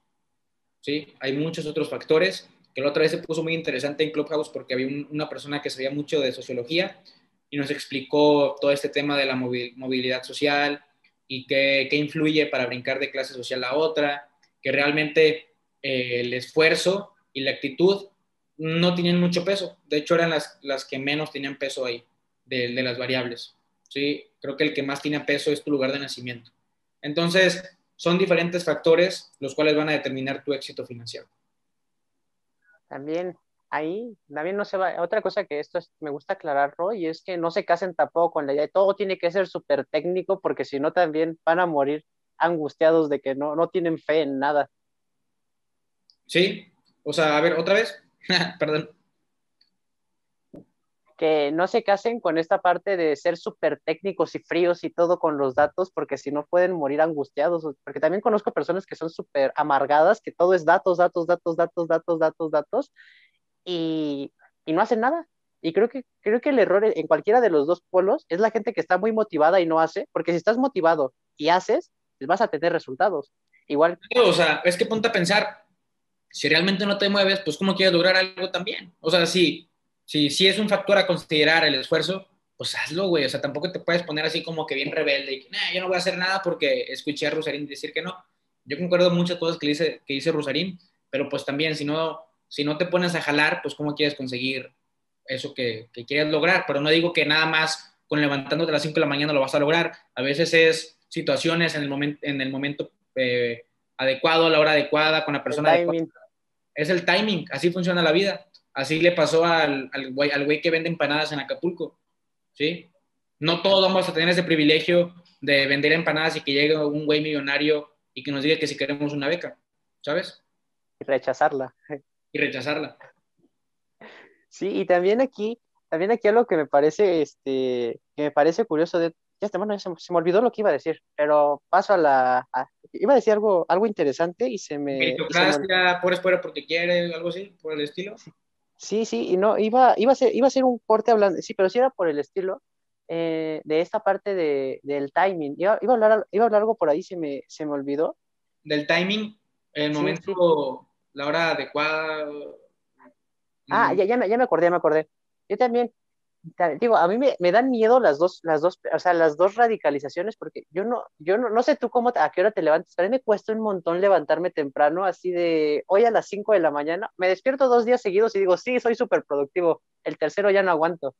¿sí? Hay muchos otros factores, que la otra vez se puso muy interesante en Clubhouse porque había una persona que sabía mucho de sociología y nos explicó todo este tema de la movilidad social y qué, influye para brincar de clase social a otra, que realmente eh, el esfuerzo y la actitud no tienen mucho peso. De hecho, eran las, las que menos tenían peso ahí, de, de, las variables. ¿sí? Creo que el que más tiene peso es tu lugar de nacimiento. Entonces, son diferentes factores los cuales van a determinar tu éxito financiero. También ahí, también no se va. Otra cosa que esto me gusta aclarar, y es que no se casen tampoco con la idea de todo tiene que ser súper técnico, porque si no, también van a morir angustiados de que no, no tienen fe en nada. Sí, o sea, a ver, otra vez. Perdón. Que no se casen con esta parte de ser súper técnicos y fríos y todo con los datos, porque si no pueden morir angustiados. Porque también conozco personas que son súper amargadas, que todo es datos, datos, datos, datos, datos, datos, datos, y, y no hacen nada. Y creo que, creo que el error en cualquiera de los dos polos es la gente que está muy motivada y no hace, porque si estás motivado y haces, pues vas a tener resultados. Igual. O sea, es que ponte a pensar, si realmente no te mueves, pues ¿cómo quieres lograr algo también? O sea, si, si, si es un factor a considerar el esfuerzo, pues hazlo, güey. O sea, tampoco te puedes poner así como que bien rebelde y que, nah, yo no voy a hacer nada porque escuché a Rosarín decir que no. Yo concuerdo muchas cosas que dice, que dice Rosarín, pero pues también, si no, si no te pones a jalar, pues ¿cómo quieres conseguir eso que, que quieres lograr? Pero no digo que nada más con levantándote a las 5 de la mañana lo vas a lograr. A veces es situaciones en el, momento en el momento eh, adecuado, a la hora adecuada, con la persona adecuada. Es el timing, así funciona la vida. Así le pasó al, al güey al que vende empanadas en Acapulco, ¿sí? No todos vamos a tener ese privilegio de vender empanadas y que llegue un güey millonario y que nos diga que si queremos una beca, ¿sabes? Y rechazarla. Y rechazarla. Sí, y también aquí, también aquí algo que me parece, este, que me parece curioso de, ya, bueno, se, se, me olvidó lo que iba a decir, pero paso a la, iba a decir algo, algo interesante y se me... Meritocracia, por fuera porque quiere, algo así, por el estilo. Sí, sí, y no, iba, iba, a ser, iba a ser un corte hablando, sí, pero sí era por el estilo eh, de esta parte de, del timing. Iba, iba, a hablar, iba a hablar algo por ahí, se me, se me olvidó. Del timing, el momento, la hora adecuada. Ah, ya, ya, me, ya me acordé, ya me acordé. Yo también, digo, a mí me, me, dan miedo las dos, las dos, o sea, las dos radicalizaciones, porque yo no, yo no, no sé tú cómo, a qué hora te levantas, pero a mí me cuesta un montón levantarme temprano, así de hoy a las 5 de la mañana, me despierto dos días seguidos y digo, sí, soy súper productivo, el tercero ya no aguanto.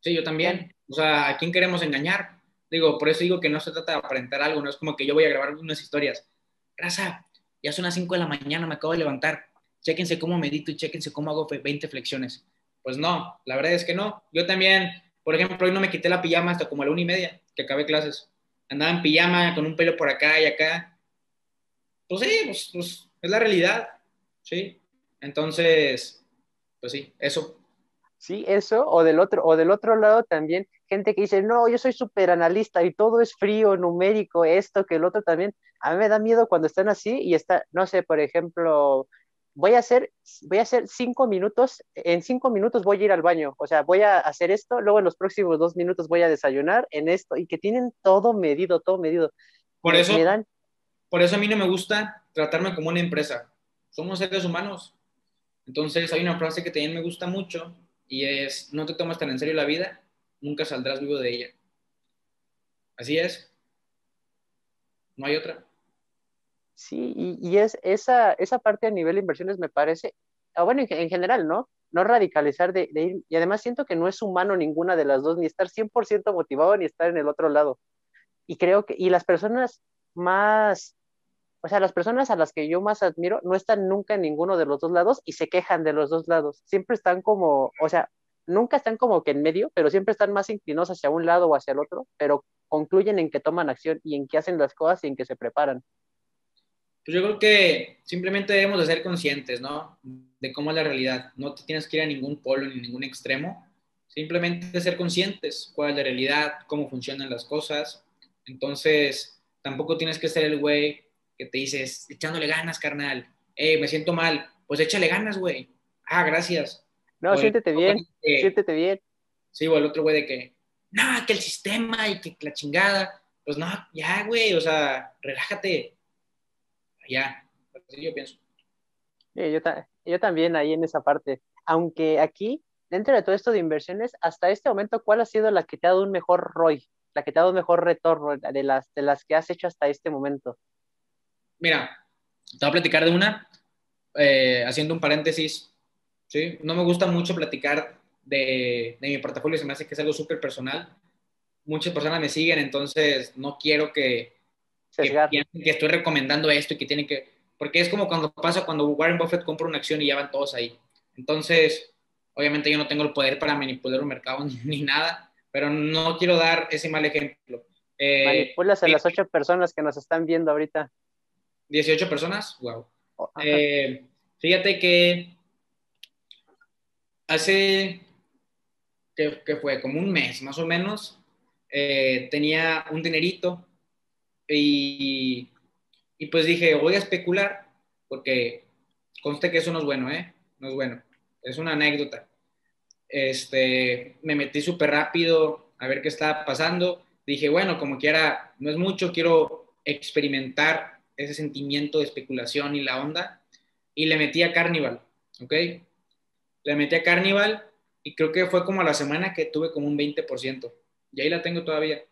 Sí, yo también, o sea, ¿a quién queremos engañar? Digo, por eso digo que no se trata de aparentar algo, no es como que yo voy a grabar unas historias. Raza, ya son las 5 de la mañana, me acabo de levantar, chéquense cómo medito y chéquense cómo hago 20 flexiones pues no, la verdad es que no. Yo también, por ejemplo, hoy no me quité la pijama hasta como a la una y media que acabé clases. Andaba en pijama con un pelo por acá y acá. Pues sí, pues, pues es la realidad, ¿sí? Entonces, pues sí, eso. Sí, eso, o del otro, o del otro lado también, gente que dice, no, yo soy súper analista y todo es frío, numérico, esto, que el otro también. A mí me da miedo cuando están así y está, no sé, por ejemplo, voy a hacer, voy a hacer cinco minutos, en cinco minutos voy a ir al baño, o sea, voy a hacer esto, luego en los próximos dos minutos voy a desayunar en esto, y que tienen todo medido, todo medido. Por eso, por eso a mí no me gusta tratarme como una empresa. Somos seres humanos. Entonces hay una frase que también me gusta mucho y es, no te tomas tan en serio la vida, nunca saldrás vivo de ella. Así es. No hay otra. Sí, y, es esa, esa parte a nivel de inversiones me parece, ah, bueno, en, general, ¿no? No radicalizar de, ir, y además siento que no es humano ninguna de las dos, ni estar 100% motivado ni estar en el otro lado. Y creo que, y las personas más, o sea, las personas a las que yo más admiro no están nunca en ninguno de los dos lados y se quejan de los dos lados. Siempre están como, o sea, nunca están como que en medio, pero siempre están más inclinados hacia un lado o hacia el otro, pero concluyen en que toman acción y en que hacen las cosas y en que se preparan pues yo creo que simplemente debemos de ser conscientes, ¿no? De cómo es la realidad. No te tienes que ir a ningún polo ni ningún extremo. Simplemente ser conscientes cuál es la realidad, cómo funcionan las cosas. Entonces, tampoco tienes que ser el güey que te dices, echándole ganas, carnal. Eh, me siento mal. Pues échale ganas, güey. Ah, gracias. No, siéntete bien, siéntete bien. Sí, o el otro güey de que, no, que el sistema y que la chingada. Pues no, ya, güey, o sea, relájate ya. Así yo pienso. yo, yo también ahí en esa parte. Aunque aquí, dentro de todo esto de inversiones, hasta este momento, ¿cuál ha sido la que te ha dado un mejor ROI? La que te ha dado un mejor retorno de las, de las que has hecho hasta este momento. Mira, te voy a platicar de una, eh, haciendo un paréntesis. ¿sí? No me gusta mucho platicar de, de mi portafolio, se me hace que es algo súper personal. Muchas personas me siguen, entonces no quiero que, que, que, estoy recomendando esto y que tienen que... Porque es como cuando pasa cuando Warren Buffett compra una acción y ya van todos ahí. Entonces, obviamente yo no tengo el poder para manipular un mercado ni, nada, pero no quiero dar ese mal ejemplo. Eh, Manipulas a las ocho personas que nos están viendo ahorita. 18 personas, wow. Eh, fíjate que hace, que, fue como un mes más o menos, eh, tenía un dinerito y, y pues dije, voy a especular, porque conste que eso no es bueno, ¿eh? No es bueno es una anécdota. Este, me metí súper rápido a ver qué estaba pasando. Dije, bueno, como quiera, no es mucho, quiero experimentar ese sentimiento de especulación y la onda. Y le metí a Carnival, ¿ok? Le metí a Carnival y creo que fue como a la semana que tuve como un 20%. Y ahí la tengo todavía.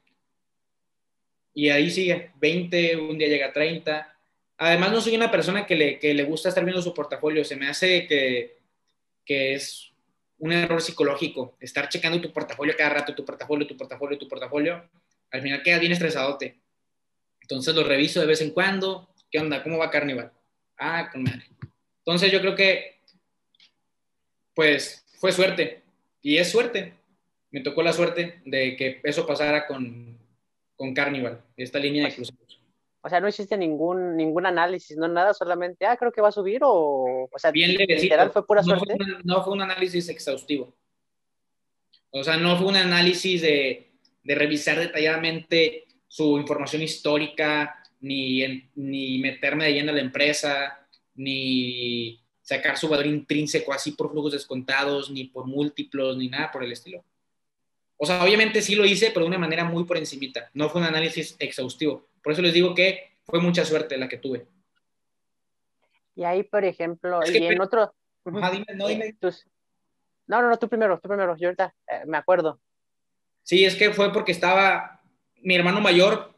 Y ahí sigue, 20, un día llega a 30. Además, no soy una persona que le, que le gusta estar viendo su portafolio. Se me hace que que es un error psicológico, estar checando tu portafolio cada rato, tu portafolio, tu portafolio, tu portafolio, al final queda bien estresadote. Entonces lo reviso de vez en cuando, ¿qué onda? ¿Cómo va Carnival? Ah, con madre. Entonces yo creo que, pues, fue suerte, y es suerte. Me tocó la suerte de que eso pasara con, con Carnival, esta línea de cruceros. O sea, no existe ningún, ningún análisis, no nada, solamente, ah, creo que va a subir o, o sea, Bien literal fue pura suerte. no fue un análisis exhaustivo. O sea, no fue un análisis de, de revisar detalladamente su información histórica, ni, ni meterme de lleno a la empresa, ni sacar su valor intrínseco así por flujos descontados, ni por múltiplos, ni nada por el estilo. O sea, obviamente sí lo hice, pero de una manera muy por encimita. No fue un análisis exhaustivo. Por eso les digo que fue mucha suerte la que tuve. Y ahí, por ejemplo, y en otro... no, dime. No, no, no, tú primero, tú primero, yo ahorita eh, me acuerdo. Sí, es que fue porque estaba mi hermano mayor,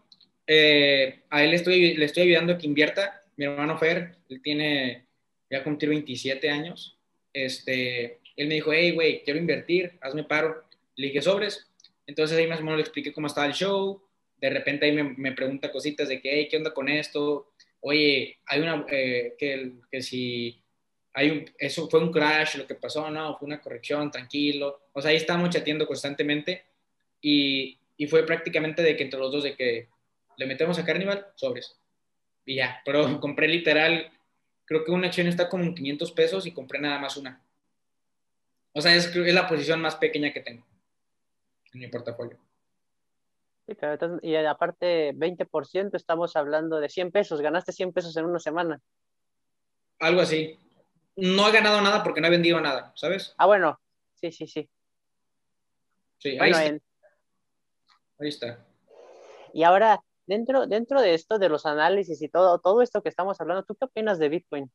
eh, a él estoy, le estoy ayudando a que invierta, mi hermano Fer, él tiene, ya cumplió 27 años, este, él me dijo, hey, güey, quiero invertir, hazme paro, le dije sobres, entonces ahí más o menos le expliqué cómo estaba el show, de repente ahí me, pregunta cositas de que, hey, ¿qué onda con esto? Oye, hay una, eh, que, que si hay un, eso fue un crash, lo que pasó, no, fue una corrección, tranquilo. O sea, ahí estábamos chateando constantemente. Y, y fue prácticamente de que entre los dos de que le metemos a Carnival, sobres. Y ya, pero compré literal, creo que una acción está como en 500 pesos y compré nada más una. O sea, es, es la posición más pequeña que tengo en mi portafolio. Y aparte, 20%, estamos hablando de 100 pesos. Ganaste 100 pesos en una semana. Algo así. No he ganado nada porque no he vendido nada, ¿sabes? Ah, bueno. Sí, sí, sí. Sí, ahí, está. Ahí está. Y ahora, dentro, dentro de esto, de los análisis y todo, todo esto que estamos hablando, ¿tú qué opinas de Bitcoin?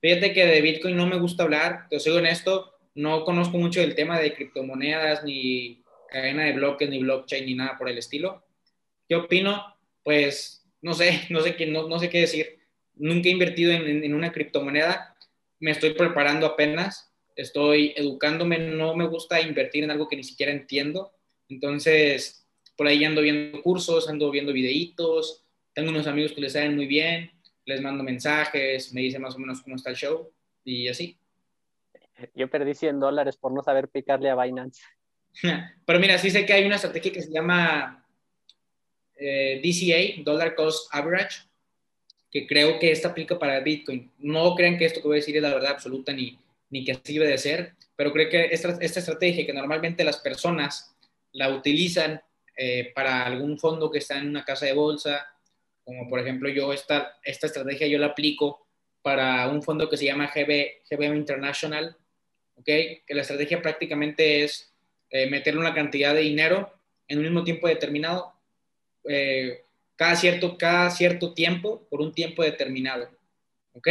Fíjate que de Bitcoin no me gusta hablar, te soy honesto, no conozco mucho del tema de criptomonedas ni cadena de bloques, ni blockchain, ni nada por el estilo. ¿Qué opino? Pues no sé, no sé qué, no, no sé qué decir. Nunca he invertido en, en una criptomoneda, me estoy preparando apenas, estoy educándome, no me gusta invertir en algo que ni siquiera entiendo. Entonces, por ahí ando viendo cursos, ando viendo videitos, tengo unos amigos que les saben muy bien, les mando mensajes, me dicen más o menos cómo está el show y así. Yo perdí 100 dólares por no saber picarle a Binance. Pero mira, sí sé que hay una estrategia que se llama eh, DCA, Dollar Cost Average, que creo que esta aplica para Bitcoin. No crean que esto que voy a decir es la verdad absoluta ni, ni que así debe de ser, pero creo que esta, esta estrategia que normalmente las personas la utilizan eh, para algún fondo que está en una casa de bolsa, como por ejemplo yo esta, esta estrategia yo la aplico para un fondo que se llama GB, GBM International, ¿ok? Que la estrategia prácticamente es eh, meterle una cantidad de dinero en un mismo tiempo determinado, eh, cada, cierto, cada cierto tiempo, por un tiempo determinado. ¿ok?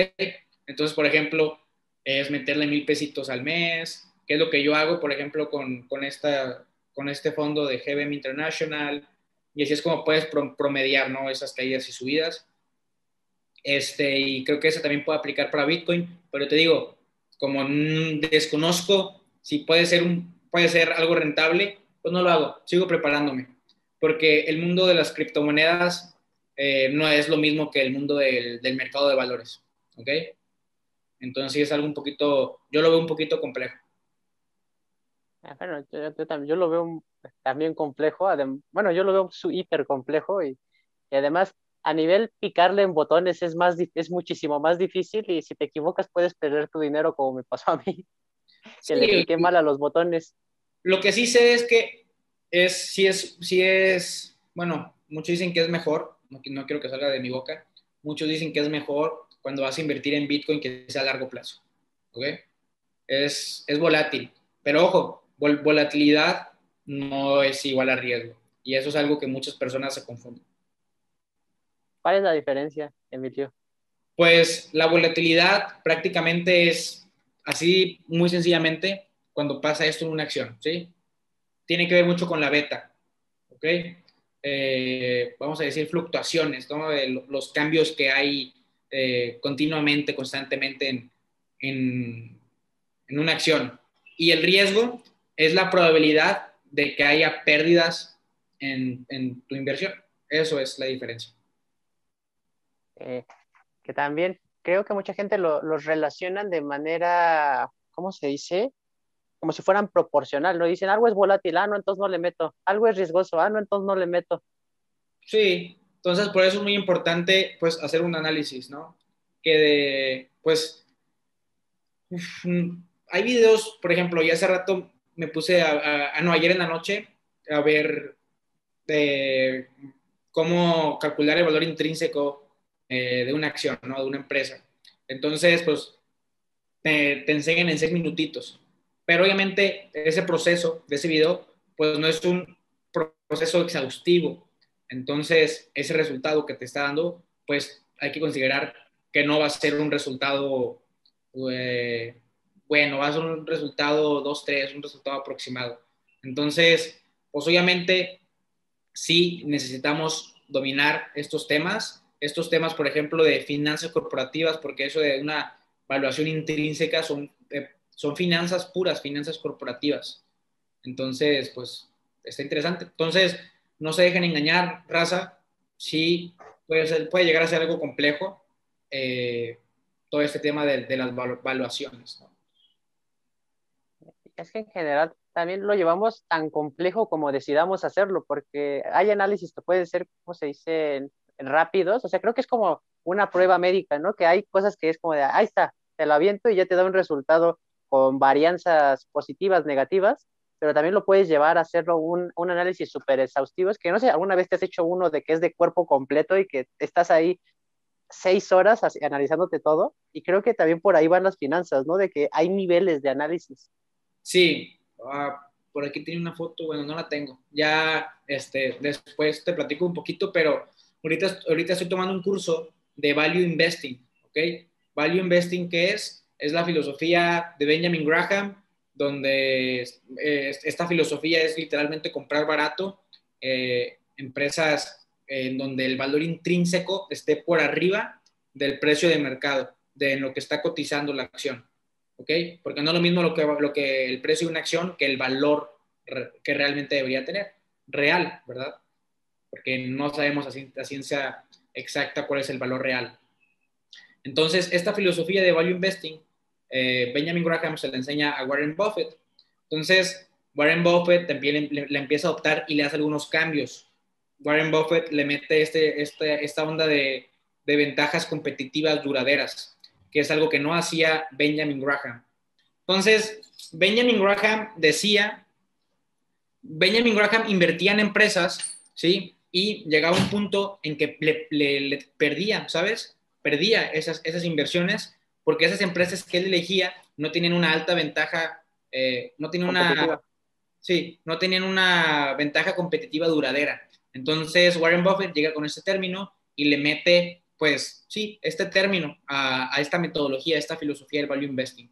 Entonces, por ejemplo, es meterle mil pesitos al mes, que es lo que yo hago, por ejemplo, con, con, esta, con este fondo de GBM International, y así es como puedes promediar, ¿no? Esas caídas y subidas. Este, y creo que eso también puede aplicar para Bitcoin, pero te digo, como desconozco si puede ser, un, puede ser algo rentable, pues no lo hago, sigo preparándome, porque el mundo de las criptomonedas eh, no es lo mismo que el mundo del, del mercado de valores, ¿ok? Entonces es algo un poquito, yo lo veo un poquito complejo. Bueno, yo, lo veo también complejo, bueno, yo lo veo su hiper complejo y, además a nivel picarle en botones es, más, es muchísimo más difícil y si te equivocas puedes perder tu dinero como me pasó a mí, que le piqué mal a los botones. Lo que sí sé es que es, si es, si es, bueno, muchos dicen que es mejor, no, no quiero que salga de mi boca, muchos dicen que es mejor cuando vas a invertir en Bitcoin que sea a largo plazo. ¿Ok? Es, es volátil. Pero ojo, volatilidad no es igual a riesgo. Y eso es algo que muchas personas se confunden. ¿Cuál es la diferencia, Emilio? Pues la volatilidad prácticamente es así, muy sencillamente, cuando pasa esto en una acción, ¿sí? Tiene que ver mucho con la beta, ¿ok? Eh, vamos a decir fluctuaciones, ¿no? los cambios que hay eh, continuamente, constantemente en, en, una acción. Y el riesgo es la probabilidad de que haya pérdidas en, en tu inversión. Eso es la diferencia. Eh, que también creo que mucha gente lo, los relacionan de manera, ¿cómo se dice? Como si fueran proporcional, ¿no? Dicen, algo es volátil, ah, no, entonces no le meto. Algo es riesgoso, ah, no, entonces no le meto. Sí, entonces, por eso es muy importante, pues, hacer un análisis, ¿no? Que de, pues, hay videos, por ejemplo, y hace rato me puse a, no, ayer en la noche, a ver de cómo calcular el valor intrínseco eh, de una acción, ¿no? De una empresa. Entonces, pues, te, te enseñan en seis minutitos. Pero obviamente ese proceso de ese video, pues no es un proceso exhaustivo. Entonces, ese resultado que te está dando, pues hay que considerar que no va a ser un resultado, eh, bueno, va a ser un resultado 2, 3, un resultado aproximado. Entonces, pues obviamente sí necesitamos dominar estos temas, estos temas, por ejemplo, de finanzas corporativas, porque eso de una evaluación intrínseca son, eh, son finanzas puras, finanzas corporativas. Entonces, pues está interesante. Entonces, no se dejen engañar, raza, sí puede, puede llegar a ser algo complejo eh, todo este tema de, las valuaciones. Es que en general también lo llevamos tan complejo como decidamos hacerlo, porque hay análisis que pueden ser, como se dice, rápidos, o sea, creo que es como una prueba médica, ¿no? Que hay cosas que es como de, ahí está, te lo aviento y ya te da un resultado con varianzas positivas, negativas, pero también lo puedes llevar a hacerlo un, un análisis súper exhaustivo. Es que no sé, alguna vez te has hecho uno de que es de cuerpo completo y que estás ahí seis horas analizándote todo. Y creo que también por ahí van las finanzas, ¿no? De que hay niveles de análisis. Sí, ah, por aquí tiene una foto, bueno, no la tengo. Ya este, después te platico un poquito, pero ahorita, ahorita estoy tomando un curso de Value Investing, ¿ok? Value Investing, ¿qué es? Es la filosofía de Benjamin Graham donde eh, esta filosofía es literalmente comprar barato, eh, empresas en donde el valor intrínseco esté por arriba del precio de mercado, de lo que está cotizando la acción. ¿Ok? Porque no es lo mismo lo que, lo que el precio de una acción que el valor que realmente debería tener, real, ¿verdad? Porque no sabemos a ciencia exacta cuál es el valor real. Entonces, esta filosofía de value investing eh, Benjamin Graham se le enseña a Warren Buffett. Entonces, Warren Buffett también le, empieza a adoptar y le hace algunos cambios. Warren Buffett le mete este, este esta onda de, de, ventajas competitivas duraderas, que es algo que no hacía Benjamin Graham. Entonces, Benjamin Graham decía, Benjamin Graham invertía en empresas, ¿sí? Y llegaba un punto en que le, le perdía, ¿sabes? Perdía esas, esas inversiones porque esas empresas que él elegía no tienen una alta ventaja, eh, no tienen una, sí, no tenían una ventaja competitiva duradera. Entonces Warren Buffett llega con ese término y le mete pues sí, este término a, esta metodología, a esta filosofía del value investing.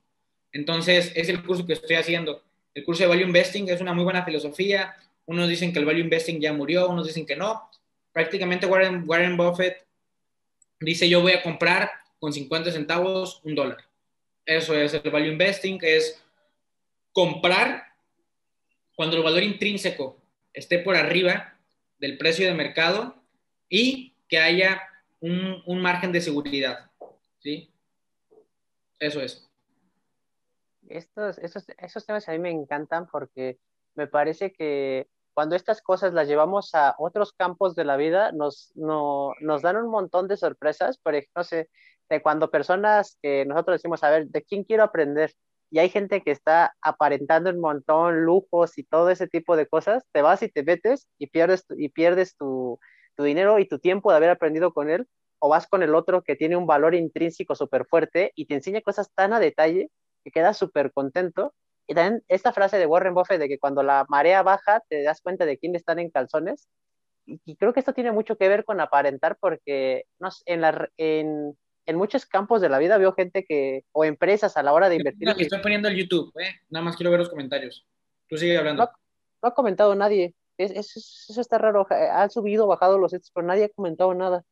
Entonces, es el curso que estoy haciendo. El curso de value investing es una muy buena filosofía. Unos dicen que el value investing ya murió, unos dicen que no. Prácticamente Warren, Buffett dice yo voy a comprar con 50 centavos un dólar. Eso es el value investing, es comprar cuando el valor intrínseco esté por arriba del precio de mercado y que haya un, un margen de seguridad. ¿sí? Eso es. Estos, esos, esos temas a mí me encantan porque me parece que cuando estas cosas las llevamos a otros campos de la vida, nos, no, nos dan un montón de sorpresas. Por ejemplo, no sé, de cuando personas que nosotros decimos, a ver, ¿de quién quiero aprender? Y hay gente que está aparentando un montón, lujos y todo ese tipo de cosas, te vas y te metes y pierdes, y pierdes tu, tu dinero y tu tiempo de haber aprendido con él, o vas con el otro que tiene un valor intrínseco súper fuerte y te enseña cosas tan a detalle que quedas súper contento. Y también esta frase de Warren Buffett de que cuando la marea baja te das cuenta de quién están en calzones. Y, creo que esto tiene mucho que ver con aparentar porque no en, la, en, en, muchos campos de la vida veo gente que, o empresas a la hora de invertir. No, que estoy poniendo el YouTube, ¿eh? nada más quiero ver los comentarios. Tú sigue hablando. No, no ha comentado nadie. Es, eso está raro. Han subido, bajado los hechos, pero nadie ha comentado nada.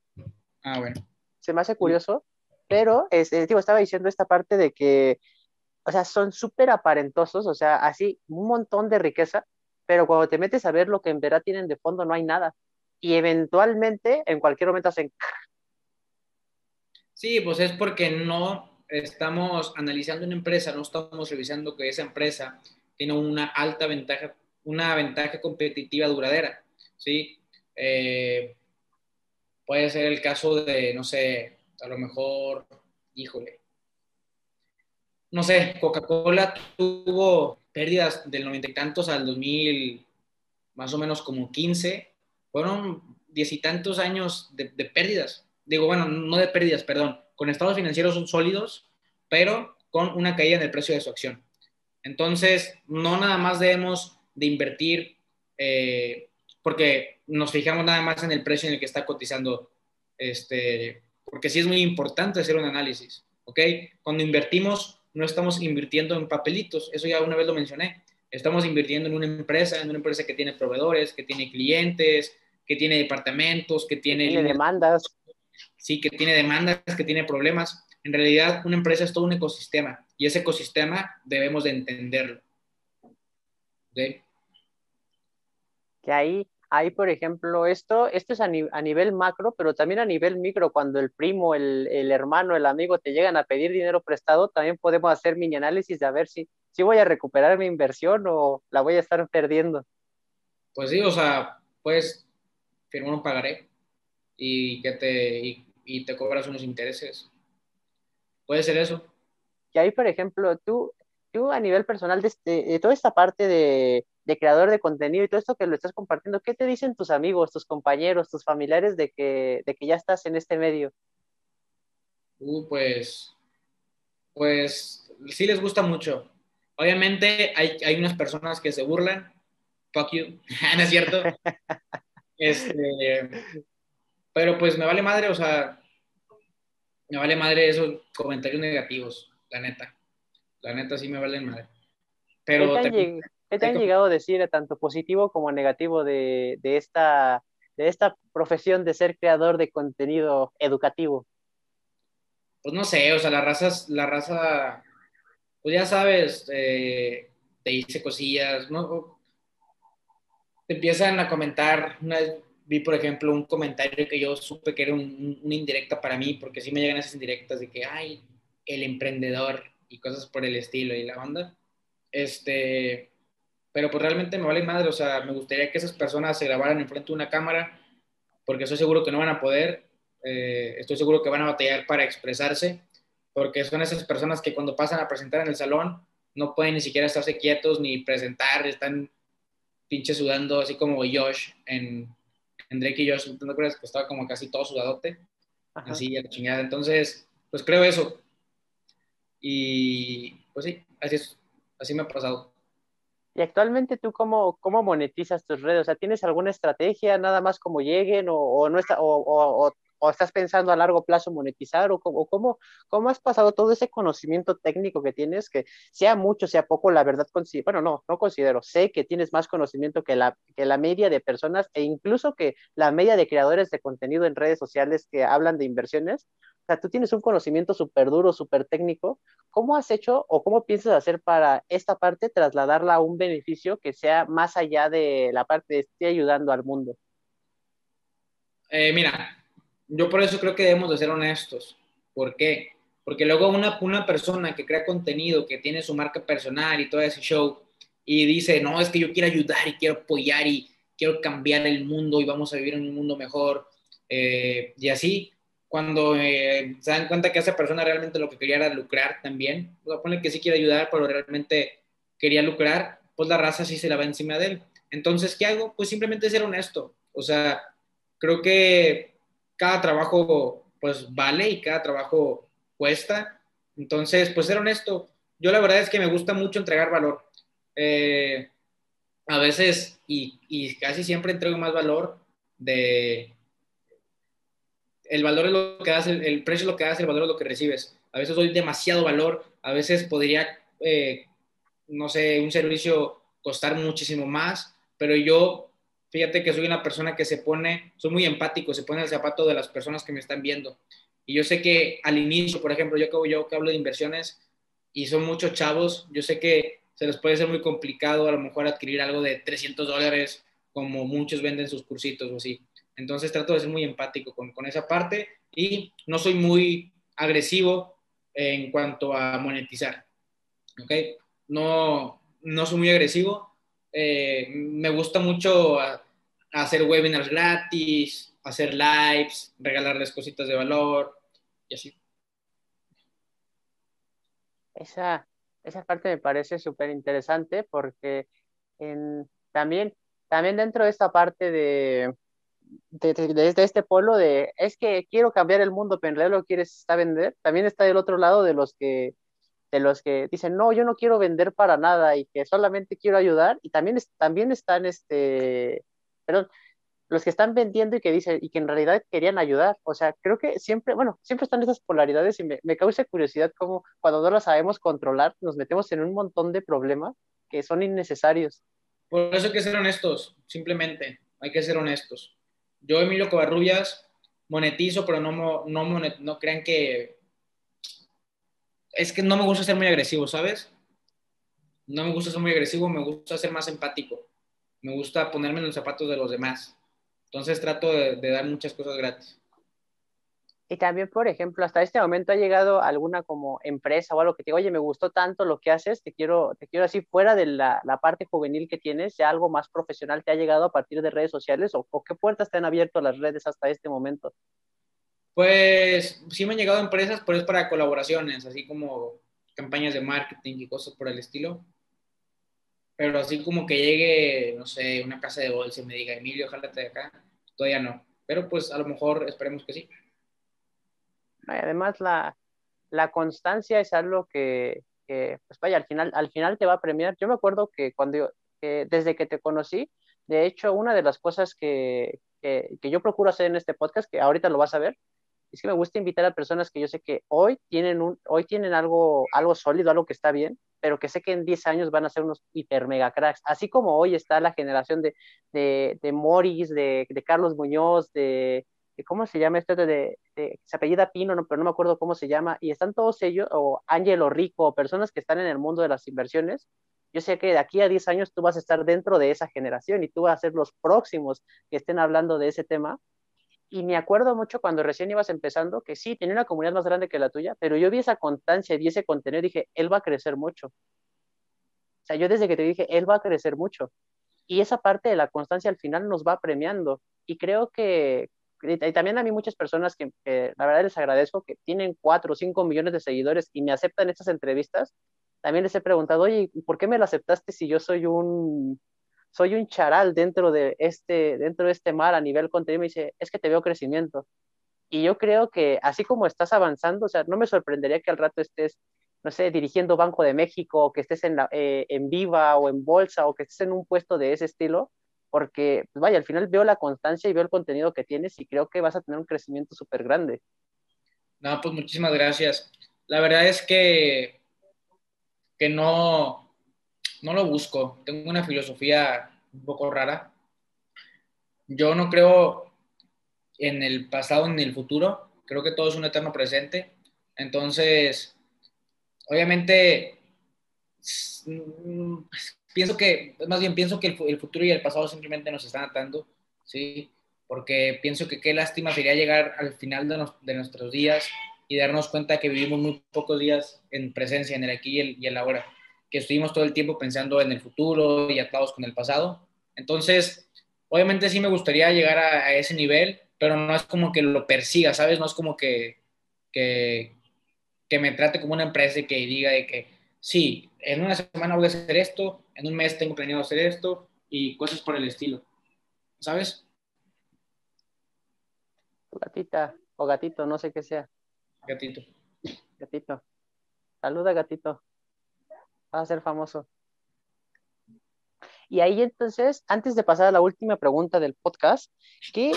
Ah, bueno. Se me hace curioso, pero este, digo, estaba diciendo esta parte de que o sea, son súper aparentosos, o sea, así un montón de riqueza, pero cuando te metes a ver lo que en verdad tienen de fondo, no hay nada. Y eventualmente, en cualquier momento hacen... Sí, pues es porque no estamos analizando una empresa, no estamos revisando que esa empresa tiene una alta ventaja, una ventaja competitiva duradera, ¿sí? Eh, puede ser el caso de, no sé, a lo mejor, híjole, no sé, Coca-Cola tuvo pérdidas del noventa y tantos al 2000, más o menos como 15, fueron diez y tantos años de, pérdidas. Digo, bueno, no de pérdidas, perdón, con estados financieros sólidos, pero con una caída en el precio de su acción. Entonces, no nada más debemos de invertir eh, porque nos fijamos nada más en el precio en el que está cotizando, este, porque sí es muy importante hacer un análisis, ¿ok? Cuando invertimos, no estamos invirtiendo en papelitos, eso ya una vez lo mencioné. Estamos invirtiendo en una empresa, en una empresa que tiene proveedores, que tiene clientes, que tiene departamentos, que tiene, demandas. Sí, que tiene demandas, que tiene problemas. En realidad, una empresa es todo un ecosistema y ese ecosistema debemos de entenderlo. ¿Okay? Que ahí hay, por ejemplo, esto, esto es a, nivel macro, pero también a nivel micro, cuando el primo, el, hermano, el amigo te llegan a pedir dinero prestado, también podemos hacer mini análisis de a ver si, si voy a recuperar mi inversión o la voy a estar perdiendo. Pues sí, o sea, puedes firmar un pagaré y que te, y, te cobras unos intereses. Puede ser eso. Y ahí, por ejemplo, tú, tú a nivel personal, de, este, de toda esta parte de, de creador de contenido y todo esto que lo estás compartiendo, ¿qué te dicen tus amigos, tus compañeros, tus familiares de que, de que ya estás en este medio? Uh, pues, pues sí les gusta mucho. Obviamente hay, hay unas personas que se burlan. Fuck you. no es cierto. este, pero pues me vale madre, o sea, me vale madre esos comentarios negativos, la neta. La neta sí me valen madre. Pero ¿Qué te han llegado a decir tanto positivo como negativo de, esta, de esta profesión de ser creador de contenido educativo? Pues no sé, o sea, la raza, la raza pues ya sabes, eh, te dice cosillas, ¿no? Te empiezan a comentar, una vi, por ejemplo, un comentario que yo supe que era una indirecta para mí, porque sí me llegan esas indirectas de que, ay, el emprendedor y cosas por el estilo y la onda. Este, pero pues realmente me vale madre, o sea, me gustaría que esas personas se grabaran enfrente de una cámara, porque estoy seguro que no van a poder, eh, estoy seguro que van a batallar para expresarse, porque son esas personas que cuando pasan a presentar en el salón no pueden ni siquiera estarse quietos ni presentar, están pinche sudando, así como Josh en, en Drake y Josh, ¿no te acuerdas que estaba como casi todo sudadote? Así, a la chingada. Entonces, pues creo eso. Y pues sí, así, es, así me ha pasado. Y actualmente tú cómo, cómo monetizas tus redes, o sea, ¿tienes alguna estrategia nada más como lleguen o, no está, o, o estás pensando a largo plazo monetizar o, o cómo, cómo has pasado todo ese conocimiento técnico que tienes, que sea mucho, sea poco, la verdad, bueno, no, no considero, sé que tienes más conocimiento que la, que la media de personas e incluso que la media de creadores de contenido en redes sociales que hablan de inversiones. Sea, tú tienes un conocimiento súper duro, súper técnico. ¿Cómo has hecho o cómo piensas hacer para esta parte trasladarla a un beneficio que sea más allá de la parte de esté ayudando al mundo? Eh, mira, yo por eso creo que debemos de ser honestos. ¿Por qué? Porque luego una, una persona que crea contenido, que tiene su marca personal y todo ese show, y dice, no, es que yo quiero ayudar y quiero apoyar y quiero cambiar el mundo y vamos a vivir en un mundo mejor. Eh, y así, cuando eh, se dan cuenta que esa persona realmente lo que quería era lucrar también, pues pone que sí quiere ayudar, pero realmente quería lucrar, pues la raza sí se la va encima de él. Entonces, ¿qué hago? Pues simplemente ser honesto. O sea, creo que cada trabajo pues vale y cada trabajo cuesta. Entonces, pues ser honesto. Yo la verdad es que me gusta mucho entregar valor. Eh, a veces y, y, casi siempre entrego más valor de... El valor es lo que das, el, precio es lo que das, el valor es lo que recibes. A veces doy demasiado valor, a veces podría, eh, no sé, un servicio costar muchísimo más, pero yo fíjate que soy una persona que se pone, soy muy empático, se pone el zapato de las personas que me están viendo. Y yo sé que al inicio, por ejemplo, yo que, yo que hablo de inversiones y son muchos chavos, yo sé que se les puede ser muy complicado a lo mejor adquirir algo de 300 dólares como muchos venden sus cursitos o así. Entonces trato de ser muy empático con, con esa parte y no soy muy agresivo en cuanto a monetizar. ¿Ok? No, no soy muy agresivo, eh, me gusta mucho hacer webinars gratis, hacer lives, regalarles cositas de valor y así. Esa, esa parte me parece súper interesante porque también, también dentro de esta parte de, de, este polo de es que quiero cambiar el mundo, pero en realidad lo quieres está vender, también está del otro lado de los que de los que dicen, no, yo no quiero vender para nada y que solamente quiero ayudar, y también, también están, este, perdón, los que están vendiendo y que dicen, y que en realidad querían ayudar. O sea, creo que siempre, bueno, siempre están esas polaridades y me, me causa curiosidad cómo cuando no las sabemos controlar, nos metemos en un montón de problemas que son innecesarios. Por eso hay que ser honestos, simplemente, hay que ser honestos. Yo, Emilio Covarrubias, monetizo, pero no, no, no crean que es que no me gusta ser muy agresivo, ¿sabes? No me gusta ser muy agresivo, me gusta ser más empático. Me gusta ponerme en los zapatos de los demás. Entonces trato de, dar muchas cosas gratis. Y también, por ejemplo, hasta este momento ha llegado alguna como empresa o algo que te diga, oye, me gustó tanto lo que haces, te quiero, te quiero así fuera de la, parte juvenil que tienes, ya algo más profesional te ha llegado a partir de redes sociales o, o qué puertas te han abierto las redes hasta este momento. Pues sí me han llegado empresas, pero es para colaboraciones, así como campañas de marketing y cosas por el estilo. Pero así como que llegue, no sé, una casa de bolsa y me diga, Emilio, jálate de acá, todavía no. Pero pues a lo mejor esperemos que sí. Además, la, la constancia es algo que, que, pues vaya, al final, al final te va a premiar. Yo me acuerdo que cuando, desde que te conocí, de hecho, una de las cosas que, que, yo procuro hacer en este podcast, que ahorita lo vas a ver, es que me gusta invitar a personas que yo sé que hoy tienen, un, hoy tienen algo, algo sólido, algo que está bien, pero que sé que en 10 años van a ser unos hiper mega cracks. Así como hoy está la generación de, de, de Morris, de, de, Carlos Muñoz, de, ¿cómo se llama esto? De, se apellida Pino, no, pero no me acuerdo cómo se llama, y están todos ellos, o Ángelo Rico, o personas que están en el mundo de las inversiones. Yo sé que de aquí a 10 años tú vas a estar dentro de esa generación y tú vas a ser los próximos que estén hablando de ese tema y me acuerdo mucho cuando recién ibas empezando, que sí, tenía una comunidad más grande que la tuya, pero yo vi esa constancia, vi ese contenido y dije, él va a crecer mucho. O sea, yo desde que te dije, él va a crecer mucho. Y esa parte de la constancia al final nos va premiando. Y creo que, y también a mí muchas personas que, que la verdad les agradezco, que tienen cuatro o cinco millones de seguidores y me aceptan estas entrevistas, también les he preguntado, oye, ¿por qué me la aceptaste si yo soy un, soy un charal dentro de este, dentro de este mar a nivel contenido, me dice, es que te veo crecimiento. Y yo creo que así como estás avanzando, o sea, no me sorprendería que al rato estés, no sé, dirigiendo Banco de México, o que estés en, eh, en Viva o en Bolsa, o que estés en un puesto de ese estilo, porque, pues vaya, al final veo la constancia y veo el contenido que tienes y creo que vas a tener un crecimiento súper grande. No, pues muchísimas gracias. La verdad es que, que no, no lo busco. Tengo una filosofía un poco rara. Yo no creo en el pasado ni en el futuro. Creo que todo es un eterno presente. Entonces, obviamente, pienso que, más bien pienso que el, futuro y el pasado simplemente nos están atando, ¿sí? Porque pienso que qué lástima sería llegar al final de, nuestros días y darnos cuenta que vivimos muy pocos días en presencia, en el aquí y el, y el ahora, que estuvimos todo el tiempo pensando en el futuro y atados con el pasado. Entonces, obviamente sí me gustaría llegar a, ese nivel, pero no es como que lo persiga, ¿sabes? No es como que, que, que me trate como una empresa y que diga de que sí, en una semana voy a hacer esto, en un mes tengo planeado hacer esto y cosas por el estilo. ¿Sabes? Gatita o gatito, no sé qué sea. Gatito. Gatito. Saluda, gatito. Va a ser famoso. Y ahí entonces, antes de pasar a la última pregunta del podcast, ¿qué,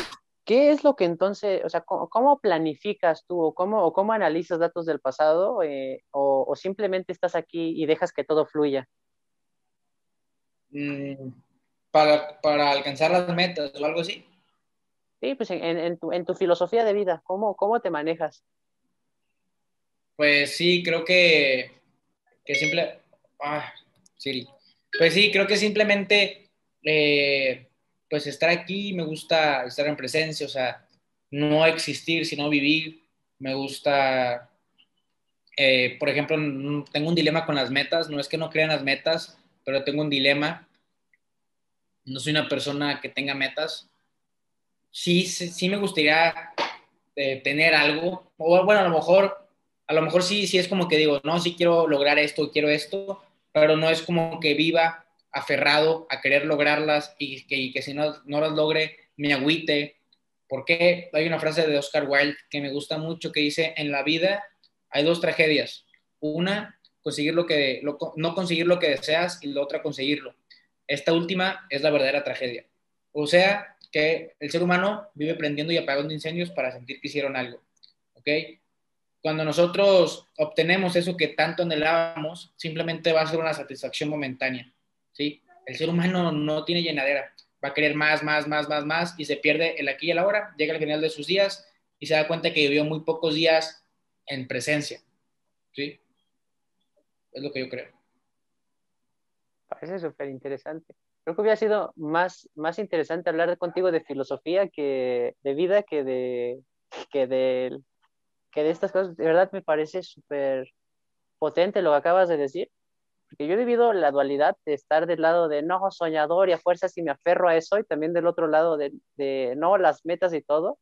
qué es lo que entonces, o sea, cómo, planificas tú o cómo, o cómo analizas datos del pasado eh, o, simplemente estás aquí y dejas que todo fluya? Mm, para, para, alcanzar las metas o algo así. Sí, pues en, en, tu, en tu, filosofía de vida, ¿cómo, cómo te manejas? Pues sí, creo que, que simple... Ah, Siri. Pues sí, creo que simplemente, eh, pues estar aquí, me gusta estar en presencia, o sea, no existir, sino vivir. Me gusta, eh, por ejemplo, tengo un dilema con las metas, no es que no crean las metas, pero tengo un dilema. No soy una persona que tenga metas. Sí, sí, me gustaría eh, tener algo, o bueno, a lo mejor, a lo mejor sí, sí es como que digo, no, sí quiero lograr esto, quiero esto, pero no es como que viva aferrado a querer lograrlas y que, si no, no las logre me agüite. Porque hay una frase de Oscar Wilde que me gusta mucho que dice, en la vida hay dos tragedias. Una, conseguir lo que, no conseguir lo que deseas y la otra, conseguirlo. Esta última es la verdadera tragedia. O sea, que el ser humano vive prendiendo y apagando incendios para sentir que hicieron algo. ¿Ok? Cuando nosotros obtenemos eso que tanto anhelábamos, simplemente va a ser una satisfacción momentánea, ¿sí? El ser humano no tiene llenadera, va a querer más, más, más, más, más y se pierde el aquí y el ahora, llega al final de sus días y se da cuenta que vivió muy pocos días en presencia, ¿sí? Es lo que yo creo. Parece súper interesante. Creo que hubiera sido más, más interesante hablar contigo de filosofía que de vida que de, que de que de estas cosas, de verdad me parece súper potente lo que acabas de decir, porque yo he vivido la dualidad de estar del lado de no, soñador y a fuerzas y me aferro a eso, y también del otro lado de, de no, las metas y todo,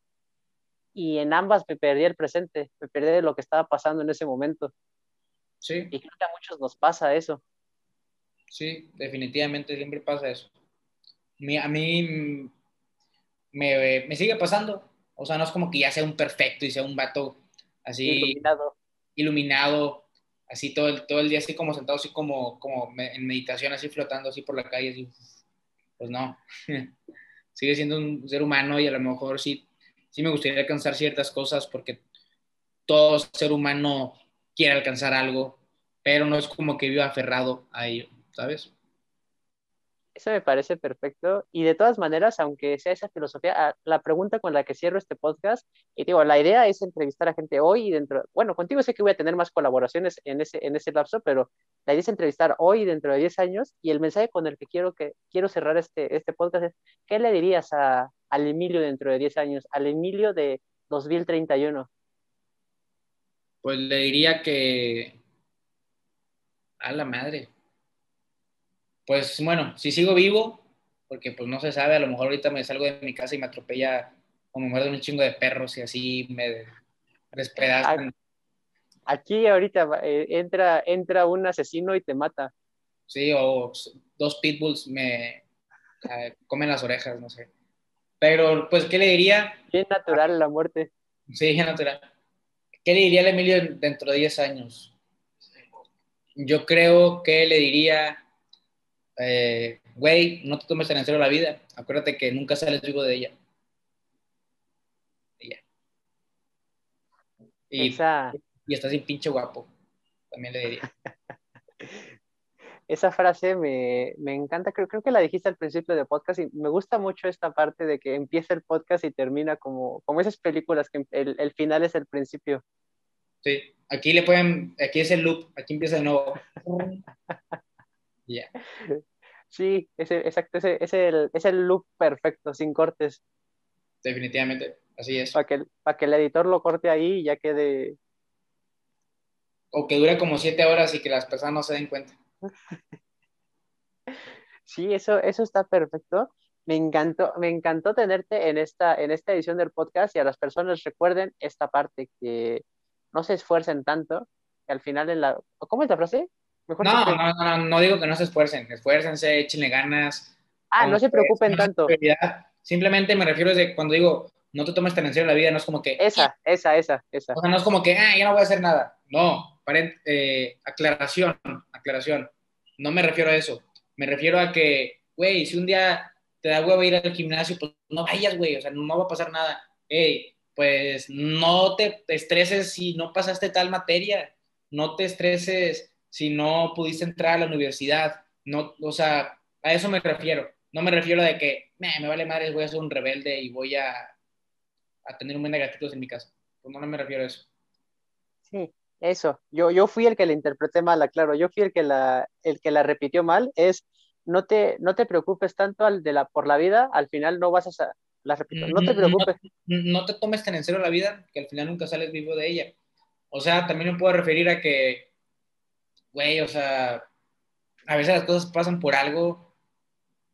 y en ambas me perdí el presente, me perdí de lo que estaba pasando en ese momento. Sí. Y creo que a muchos nos pasa eso. Sí, definitivamente siempre pasa eso. A mí me, me sigue pasando. O sea, no es como que ya sea un perfecto y sea un vato así iluminado, iluminado así todo el, todo el día, así como sentado, así como, como en meditación, así flotando así por la calle, así, pues no, sigue siendo un ser humano y a lo mejor sí, sí me gustaría alcanzar ciertas cosas porque todo ser humano quiere alcanzar algo, pero no es como que viva aferrado a ello, ¿sabes? Eso me parece perfecto. Y de todas maneras, aunque sea esa filosofía, ah, la pregunta con la que cierro este podcast, y digo, la idea es entrevistar a gente hoy y dentro, bueno, contigo sé que voy a tener más colaboraciones en ese, en ese lapso, pero la idea es entrevistar hoy y dentro de 10 años. Y el mensaje con el que quiero, que, quiero cerrar este, este podcast es, ¿qué le dirías a, al Emilio dentro de 10 años, al Emilio de 2031? Pues le diría que... A la madre pues bueno, si sigo vivo, porque pues no se sabe, a lo mejor ahorita me salgo de mi casa y me atropella o me muerde un chingo de perros y así me despedazan. Aquí ahorita eh, entra, entra un asesino y te mata. Sí, o dos pitbulls me eh, comen las orejas, no sé. Pero, pues, ¿qué le diría? Bien natural la muerte. Sí, bien natural. ¿Qué le diría a Emilio dentro de 10 años? Yo creo que le diría eh, güey, no te tomes tan en serio la vida. Acuérdate que nunca sales vivo de ella. Y Y, Esa, y estás bien pinche guapo. También le diría. esa frase me, me encanta, creo, creo que la dijiste al principio del podcast y me gusta mucho esta parte de que empieza el podcast y termina como, como esas películas que el, el final es el principio. Sí, aquí le pueden, aquí es el loop, aquí empieza de nuevo. Ya. Sí, ese, exacto, ese, es, el, es el loop perfecto, sin cortes, Definitivamente, así es. para que, para que el editor lo corte ahí y ya quede, O que dure como siete horas y que las personas no se den cuenta. Sí, eso, eso está perfecto. Me encantó, me encantó tenerte en esta, en esta edición del podcast y a las personas recuerden esta parte que no se esfuercen tanto, que al final en la... ¿Cómo es la frase? Mejor No, no, no, no, no digo que no se esfuercen, esfuércense, échenle ganas. Ah, no se preocupen tanto. Simplemente me refiero de cuando digo, no te tomes tan en serio la vida, no es como que, Esa, esa, esa, esa. o sea, no es como que, ah, ya no voy a hacer nada. No, eh, aclaración, aclaración. No me refiero a eso. Me refiero a que, güey, si un día te da huevo ir al gimnasio, pues no vayas, güey, o sea, no va a pasar nada. Ey, pues no te estreses si no pasaste tal materia, no te estreses si no pudiste entrar a la universidad, no, o sea, a eso me refiero. No me refiero de que, "Meh, me vale madre, voy a ser un rebelde y voy a, a tener un buen de gatitos en mi casa. Pues no, no me refiero a eso. Sí, eso. Yo, yo fui el que la interpreté mal, claro. Yo fui el que la, el que la repitió mal. Es no te, no te preocupes tanto al de la, por la vida, al final no vas a... La repito, no te preocupes. no te tomes tan en serio la vida que al final nunca sales vivo de ella. O sea, también me puedo referir a que, güey, o sea, a veces las cosas pasan por algo.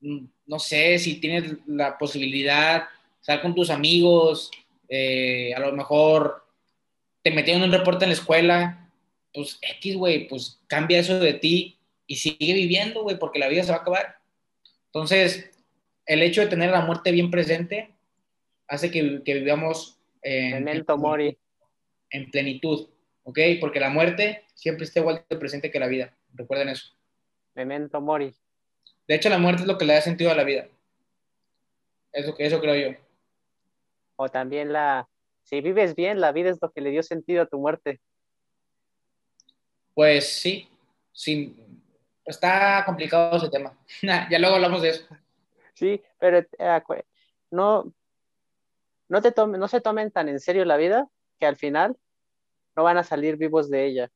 Mm, No sé si tienes la posibilidad, sal con tus amigos, eh, a lo mejor te metieron un reporte en la escuela, pues X, güey, pues cambia eso de ti y sigue viviendo, güey, porque la vida se va a acabar. Entonces, el hecho de tener la muerte bien presente hace que, que vivamos en, Memento mori. en plenitud, ¿ok? Porque la muerte siempre está igual de presente que la vida. Recuerden eso. Memento mori. De hecho, la muerte es lo que le da sentido a la vida. Eso, eso creo yo. O también la... Si vives bien, la vida es lo que le dio sentido a tu muerte. Pues sí, sí. Está complicado ese tema. ya luego hablamos de eso. Sí, pero eh, no, no, te tomen, no se tomen tan en serio la vida que al final no van a salir vivos de ella.